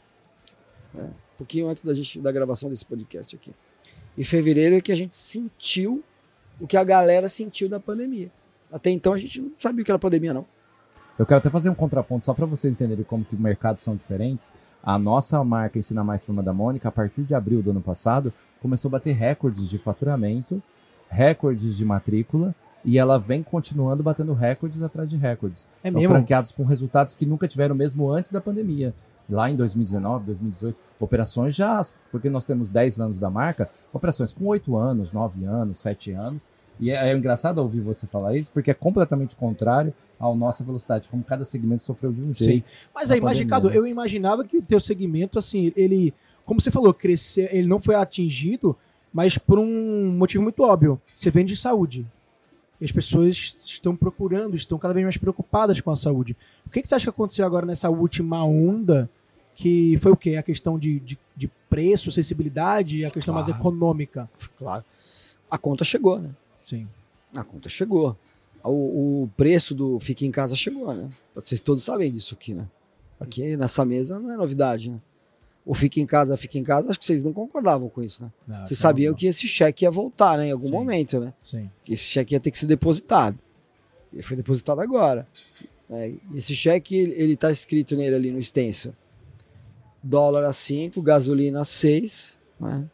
né? Um pouquinho antes da, gente, da gravação desse podcast aqui. E fevereiro é que a gente sentiu o que a galera sentiu da pandemia. Até então a gente não sabia o que era pandemia, não. Eu quero até fazer um contraponto só para vocês entenderem como que mercados são diferentes. A nossa marca Ensina Mais Turma da Mônica, a partir de abril do ano passado, começou a bater recordes de faturamento, recordes de matrícula, e ela vem continuando batendo recordes atrás de recordes. É São mesmo? franqueados com resultados que nunca tiveram mesmo antes da pandemia. Lá em 2019, 2018, operações já, porque nós temos 10 anos da marca, operações com 8 anos, 9 anos, 7 anos. E é, é engraçado ouvir você falar isso, porque é completamente contrário à nossa velocidade, como cada segmento sofreu de um Sim. jeito. Mas pandemia, Ricardo, né? eu imaginava que o teu segmento, assim, ele, como você falou, crescer, ele não foi atingido, mas por um motivo muito óbvio. Você vende saúde. E as pessoas estão procurando, estão cada vez mais preocupadas com a saúde. O que, que você acha que aconteceu agora nessa última onda? Que foi o quê? A questão de, de, de preço, acessibilidade e a questão mais Claro. econômica. Claro. A conta chegou, né? Sim. A conta chegou. O, o preço do Fique em Casa chegou, né? Vocês todos sabem disso aqui, né? Aqui nessa mesa não é novidade, né? O Fique em Casa, Fique em Casa, acho que vocês não concordavam com isso, né? Não, Vocês sabiam bom. que esse cheque ia voltar, né? Em algum Sim. momento, né? Sim. que esse cheque ia ter que ser depositado. Ele foi depositado agora. É, esse cheque, ele, ele tá escrito nele ali no extenso. Dólar a 5, gasolina a 6, né?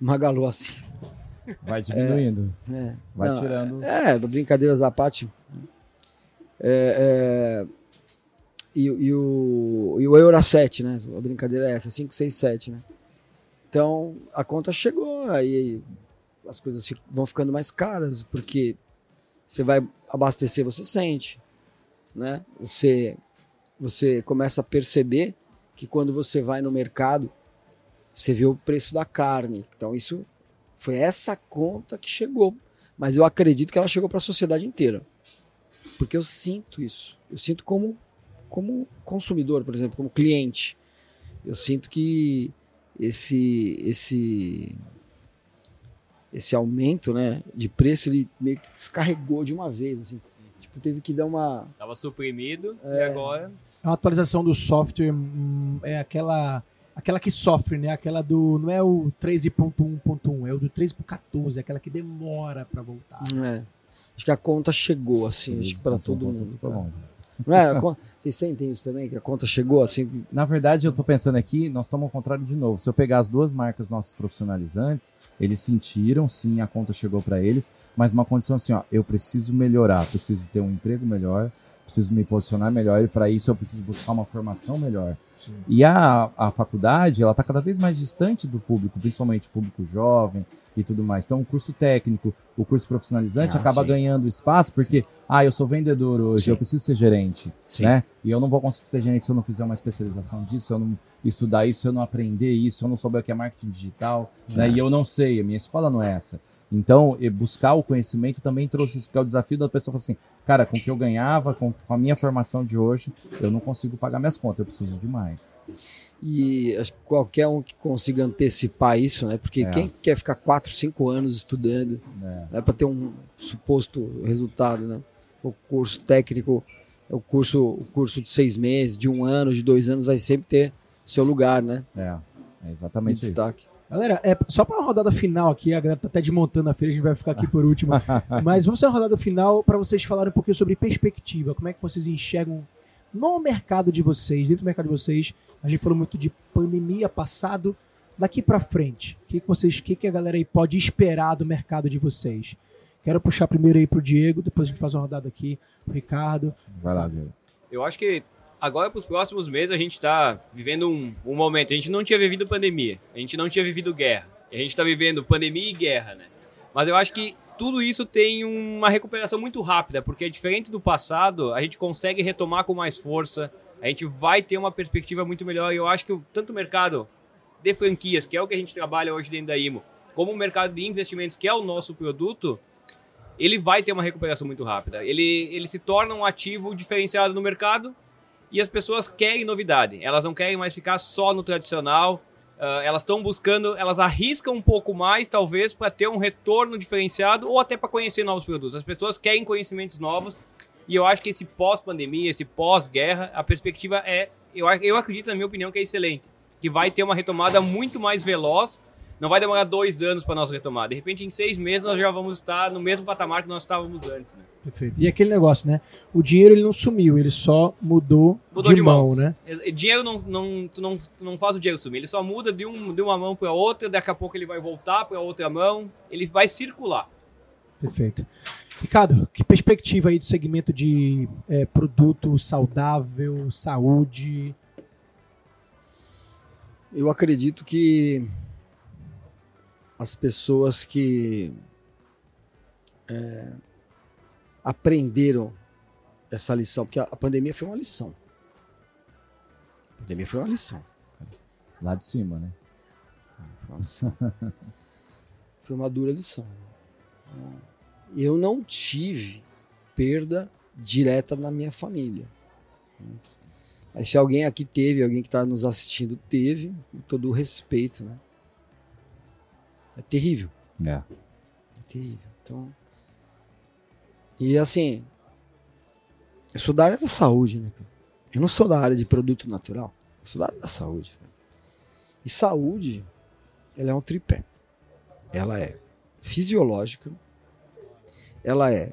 Magalu a 5. Vai diminuindo, É, vai Não, tirando. é, brincadeiras à parte. É, é, e, e o, e o euro a 7, né? A brincadeira é essa, 5, 6, 7, né? Então, a conta chegou, aí as coisas vão ficando mais caras, porque você vai abastecer, você sente, né? Você, você começa a perceber que quando você vai no mercado, você vê o preço da carne. Então, isso foi essa conta que chegou. Mas eu acredito que ela chegou para a sociedade inteira. Porque eu sinto isso. Eu sinto como, como consumidor, por exemplo, como cliente. Eu sinto que esse esse esse aumento, né, de preço, ele meio que descarregou de uma vez, assim. Tipo, teve que dar uma Tava suprimido e É. agora. É uma atualização do software, hum, é aquela aquela que sofre, né? Aquela do não é o 13.1.1, é o do 13.14, aquela que demora pra voltar. É. Acho que a conta chegou, assim, acho que para todo mundo. Não é? A con- *laughs* Vocês sentem isso também? Que a conta chegou assim. Na verdade, eu tô pensando aqui, nós estamos ao contrário de novo. Se eu pegar as duas marcas nossos profissionalizantes, eles sentiram, sim, a conta chegou para eles, mas uma condição assim, ó, eu preciso melhorar, preciso ter um emprego melhor, preciso me posicionar melhor e para isso eu preciso buscar uma formação melhor. E a, a faculdade, ela está cada vez mais distante do público, principalmente o público jovem e tudo mais. Então, o curso técnico, o curso profissionalizante Ah, acaba sim. ganhando espaço porque, ah, eu sou vendedor hoje, Sim. eu preciso ser gerente, Sim. né? E eu não vou conseguir ser gerente se eu não fizer uma especialização disso, se eu não estudar isso, se eu não aprender isso, se eu não souber o que é marketing digital, né? E eu não sei, a minha escola não é essa. Então, buscar o conhecimento também trouxe isso, porque é o desafio da pessoa falar assim, cara, com o que eu ganhava, com, com a minha formação de hoje, eu não consigo pagar minhas contas, eu preciso de mais. E acho que qualquer um que consiga antecipar isso, né? Porque É. quem quer ficar 4, 5 anos estudando, né? né, para ter um suposto resultado, né? O curso técnico, o curso, o curso de seis meses, de um ano, de dois anos, vai sempre ter seu lugar, né? É, é De exatamente isso. destaque. Galera, é, só pra uma rodada final aqui, a galera tá até desmontando a feira, a gente vai ficar aqui por último. *laughs* Mas vamos ter uma rodada final para vocês falarem um pouquinho sobre perspectiva. Como é que vocês enxergam no mercado de vocês, dentro do mercado de vocês. A gente falou muito de pandemia passado, daqui pra frente. O que, que vocês, o que, que a galera aí pode esperar do mercado de vocês? Quero puxar primeiro aí pro Diego, depois a gente faz uma rodada aqui, pro Ricardo. Vai lá, Diego. Eu acho que agora, para os próximos meses, a gente está vivendo um, um momento. A gente não tinha vivido pandemia, a gente não tinha vivido guerra. A gente está vivendo pandemia e guerra, né? Mas eu acho que tudo isso tem uma recuperação muito rápida, porque diferente do passado, a gente consegue retomar com mais força, a gente vai ter uma perspectiva muito melhor. E eu acho que tanto o mercado de franquias, que é o que a gente trabalha hoje dentro da IMO, como o mercado de investimentos, que é o nosso produto, ele vai ter uma recuperação muito rápida. Ele, ele se torna um ativo diferenciado no mercado e as pessoas querem novidade. Elas não querem mais ficar só no tradicional. ah, elas estão buscando, elas arriscam um pouco mais, talvez, para ter um retorno diferenciado ou até para conhecer novos produtos. As pessoas querem conhecimentos novos e eu acho que esse pós-pandemia, esse pós-guerra, a perspectiva é, eu, eu acredito, na minha opinião, que é excelente. Que vai ter uma retomada muito mais veloz. Não vai demorar dois anos para nós retomar. De repente, em seis meses, nós já vamos estar no mesmo patamar que nós estávamos antes. Né? Perfeito. E aquele negócio, né? O dinheiro ele não sumiu, ele só mudou, Mudou de, de, mão, mãos. né? Dinheiro não, não, tu não, tu não faz o dinheiro sumir, ele só muda de, um, de uma mão para outra, daqui a pouco ele vai voltar para outra mão, ele vai circular. Perfeito. Ricardo, que perspectiva aí do segmento de é, produto saudável, saúde? Eu acredito que as pessoas que é, aprenderam essa lição, porque a, a pandemia foi uma lição. A pandemia foi uma lição. Lá de cima, né? Foi uma, lição. *laughs* Foi uma dura lição. Eu não tive perda direta na minha família. Mas se alguém aqui teve, alguém que está nos assistindo teve, com todo o respeito, né? É terrível. É. É terrível. Então. E assim. Eu sou da área da saúde, né? cara? Eu não sou da área de produto natural. Eu sou da área da saúde. cara. E saúde, ela é um tripé. Ela é fisiológica, ela é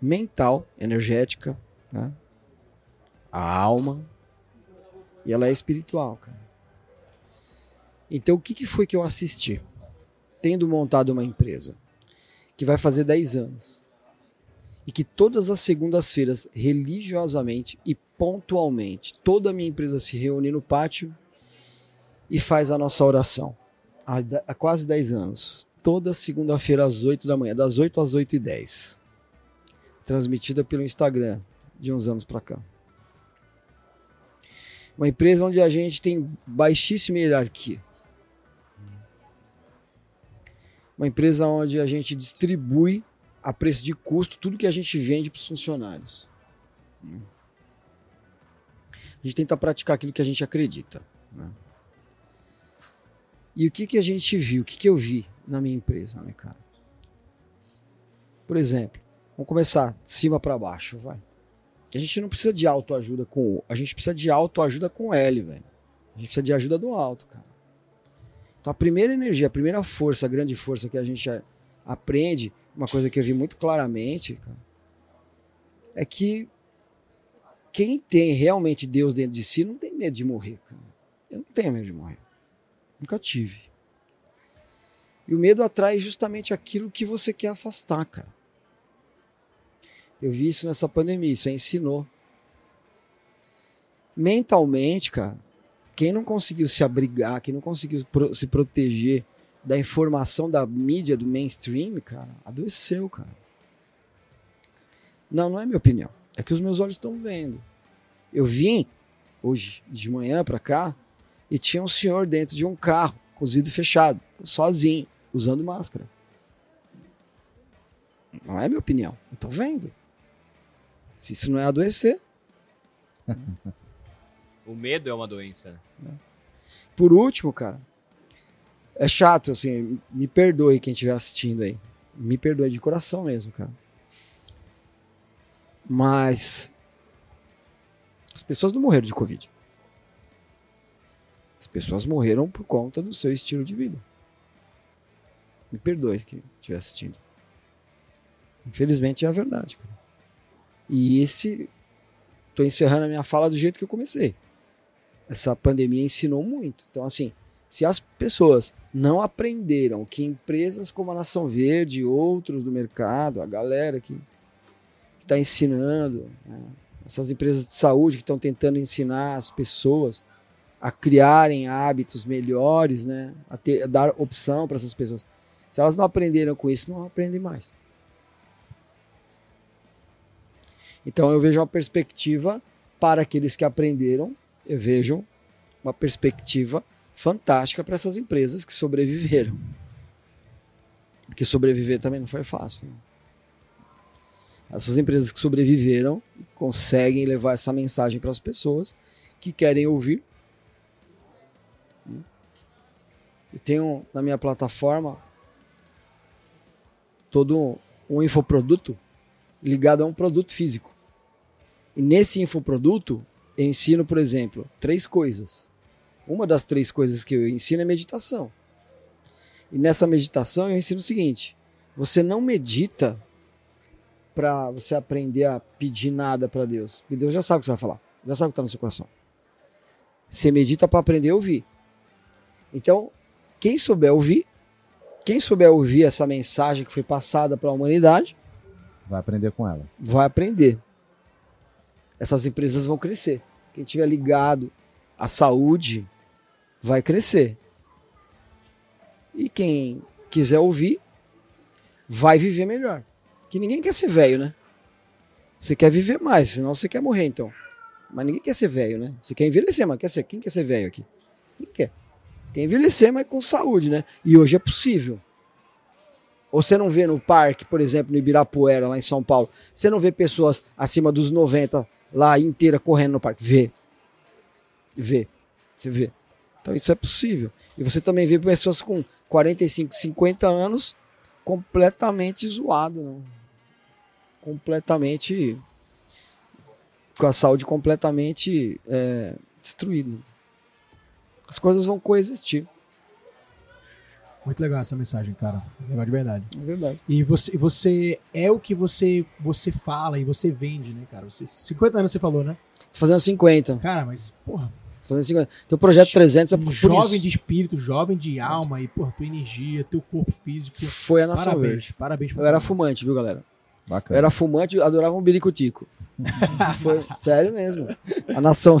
mental, energética, né? A alma e ela é espiritual, cara. Então o que, que foi que eu assisti? Tendo montado uma empresa que vai fazer 10 anos e que todas as segundas-feiras, religiosamente e pontualmente, toda a minha empresa se reúne no pátio e faz a nossa oração. Há, há quase 10 anos. Toda segunda-feira às 8 da manhã, das 8 às 8 e 10. Transmitida pelo Instagram de uns anos para cá. Uma empresa onde a gente tem baixíssima hierarquia. Uma empresa onde a gente distribui a preço de custo tudo que a gente vende para os funcionários. A gente tenta praticar aquilo que a gente acredita. né? E o que, que a gente viu? O que, que eu vi na minha empresa, né, cara? Por exemplo, vamos começar de cima para baixo, vai. A gente não precisa de autoajuda com O, a gente precisa de autoajuda com L, velho. A gente precisa de ajuda do alto, cara. Então a primeira energia, a primeira força, a grande força que a gente aprende, uma coisa que eu vi muito claramente, cara, é que quem tem realmente Deus dentro de si não tem medo de morrer, cara. Eu não tenho medo de morrer. Nunca tive. E o medo atrai justamente aquilo que você quer afastar, cara. Eu vi isso nessa pandemia, isso ensinou. Mentalmente, cara, quem não conseguiu se abrigar, quem não conseguiu se proteger da informação da mídia, do mainstream, cara, adoeceu, cara. Não, não é minha opinião. É que os meus olhos estão vendo. Eu vim hoje de manhã pra cá e tinha um senhor dentro de um carro, com os vidros fechados, sozinho, usando máscara. Não é minha opinião. Eu tô vendo. Se isso não é adoecer. *laughs* O medo é uma doença. Por último, cara, é chato, assim, me perdoe quem estiver assistindo aí. Me perdoe de coração mesmo, cara. Mas as pessoas não morreram de Covid. As pessoas morreram por conta do seu estilo de vida. Me perdoe quem estiver assistindo. Infelizmente é a verdade, cara. E esse. Tô encerrando a minha fala do jeito que eu comecei essa pandemia ensinou muito. Então, assim, se as pessoas não aprenderam que empresas como a Nação Verde outros do mercado, a galera que está ensinando, né, essas empresas de saúde que estão tentando ensinar as pessoas a criarem hábitos melhores, né, a, ter, a dar opção para essas pessoas. Se elas não aprenderam com isso, não aprendem mais. Então eu vejo uma perspectiva para aqueles que aprenderam eu vejo uma perspectiva fantástica para essas empresas que sobreviveram. Porque sobreviver também não foi fácil. né? Essas empresas que sobreviveram conseguem levar essa mensagem para as pessoas que querem ouvir. Eu tenho na minha plataforma todo um infoproduto ligado a um produto físico. E nesse infoproduto eu ensino, por exemplo, três coisas. Uma das três coisas que eu ensino é meditação. E nessa meditação eu ensino o seguinte: você não medita para você aprender a pedir nada para Deus, porque Deus já sabe o que você vai falar, já sabe o que está no seu coração. Você medita para aprender a ouvir. Então, quem souber ouvir, quem souber ouvir essa mensagem que foi passada para a humanidade, Vai aprender com ela. vai aprender. Essas empresas vão crescer. Quem tiver ligado à saúde vai crescer. E quem quiser ouvir vai viver melhor. Que ninguém quer ser velho, né? Você quer viver mais, senão você quer morrer então. Mas ninguém quer ser velho, né? Você quer envelhecer, mas quer ser, quem quer ser velho aqui? Ninguém quer. Você quer envelhecer, mas com saúde, né? E hoje é possível. Ou você não vê no parque, por exemplo, no Ibirapuera, lá em São Paulo, você não vê pessoas acima dos 90 lá inteira correndo no parque. Vê. Vê. Você vê. Então isso é possível. E você também vê pessoas com 45, 50 anos completamente zoado, né? Completamente. Com a saúde completamente é, destruída. As coisas vão coexistir. Muito legal essa mensagem, cara. Legal de verdade. É verdade. E você, você é o que você, você fala e você vende, né, cara? Você, 50 anos você falou, né? Tô fazendo 50. Cara, mas, porra, Tô fazendo 50. Teu projeto 300 é por, jovem isso. de espírito, jovem de alma e, porra, tua energia, teu corpo físico. Foi a Nação parabéns, Verde. parabéns. Eu era fumante, viu, galera? Eu Bacana. era fumante, eu adorava um biricutico. *laughs* Foi sério mesmo. A nação.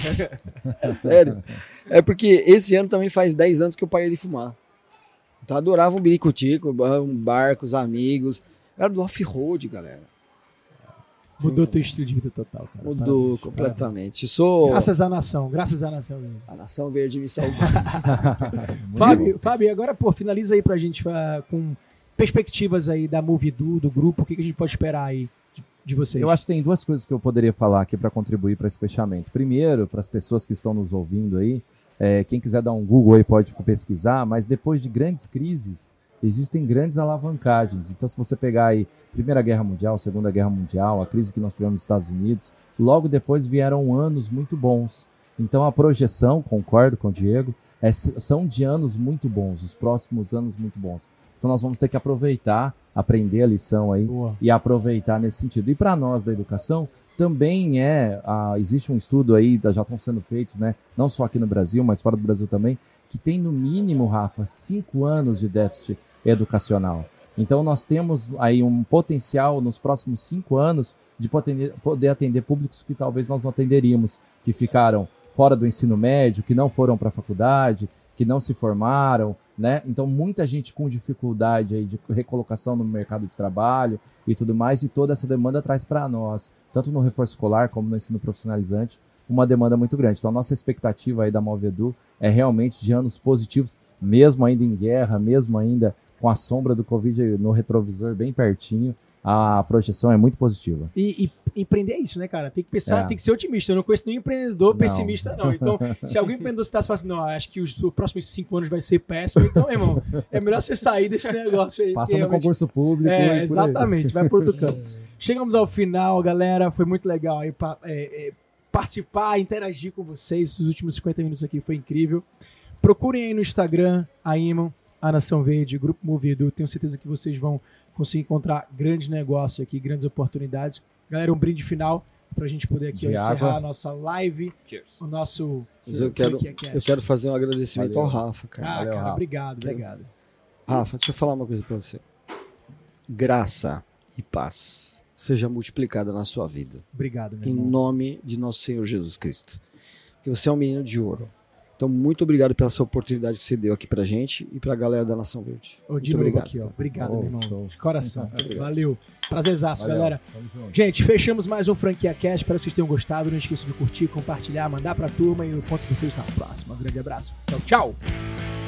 *laughs* é sério. É porque esse ano também faz 10 anos que eu parei de fumar. Então eu adorava um biricutico, um bar com os amigos. Era do off-road, galera. Mudou teu estilo de vida total, cara. Mudou Parabéns, completamente. Sou. Graças à nação, graças à nação. velho. A nação verde me salvou. *laughs* Fábio, Fábio, agora, pô, finaliza aí pra gente ah, com perspectivas aí da Movidu, do grupo, o que, que a gente pode esperar aí de, de vocês? Eu acho que tem duas coisas que eu poderia falar aqui para contribuir para esse fechamento. Primeiro, para as pessoas que estão nos ouvindo aí, é, quem quiser dar um Google aí pode pesquisar, mas depois de grandes crises, existem grandes alavancagens. Então, se você pegar aí Primeira Guerra Mundial, Segunda Guerra Mundial, a crise que nós tivemos nos Estados Unidos, logo depois vieram anos muito bons. Então, a projeção, concordo com o Diego, é, são de anos muito bons, os próximos anos muito bons. Então, nós vamos ter que aproveitar, aprender a lição aí Boa. e aproveitar nesse sentido. E para nós da educação, também é, ah, existe um estudo aí, já estão sendo feitos, né, não só aqui no Brasil, mas fora do Brasil também, que tem no mínimo, Rafa, cinco anos de déficit educacional. Então nós temos aí um potencial nos próximos cinco anos de poder atender públicos que talvez nós não atenderíamos, que ficaram fora do ensino médio, que não foram para a faculdade, que não se formaram, né? Então muita gente com dificuldade aí de recolocação no mercado de trabalho e tudo mais, e toda essa demanda traz para nós, tanto no reforço escolar como no ensino profissionalizante, uma demanda muito grande. Então a nossa expectativa aí da Movedu é realmente de anos positivos, mesmo ainda em guerra, mesmo ainda com a sombra do Covid no retrovisor bem pertinho, a projeção é muito positiva. E, e empreender é isso, né, cara? Tem que pensar, é. tem que ser otimista. Eu não conheço nenhum empreendedor não. pessimista, não. Então, *laughs* se algum empreendedor está se assim, não, acho que os, os, próximos cinco anos vai ser péssimo, então, irmão, é melhor você sair desse negócio aí. Passa no concurso público. É, exatamente, vai por outro *laughs* campo. Chegamos ao final, galera. Foi muito legal aí é, é, participar, interagir com vocês. Os últimos 50 minutos aqui foi incrível. Procurem aí no Instagram a Imon a Nação Verde, Grupo Movido. Tenho certeza que vocês vão conseguir encontrar grandes negócios aqui, grandes oportunidades. Galera, um brinde final para a gente poder aqui ó, encerrar a nossa live, Cheers. o nosso. Mas eu quero, eu quero fazer um agradecimento Valeu. ao Rafa, cara. Ah, Valeu, cara, Rafa. obrigado, obrigado. Rafa, deixa eu falar uma coisa para você. Graça e paz seja multiplicada na sua vida. Obrigado, meu Em irmão. nome de nosso Senhor Jesus Cristo. Que você é um menino de ouro. Então, muito obrigado pela essa oportunidade que você deu aqui pra gente e pra galera da Nação Verde. Muito novo obrigado. aqui, ó. Obrigado, oh, meu irmão. Show. De coração. Valeu. Prazerzaço, Valeu. galera. Gente, fechamos mais um Franquia Cast. Espero que vocês tenham gostado. Não esqueça de curtir, compartilhar, mandar pra turma e eu conto com vocês na próxima. Um grande abraço. Tchau, tchau.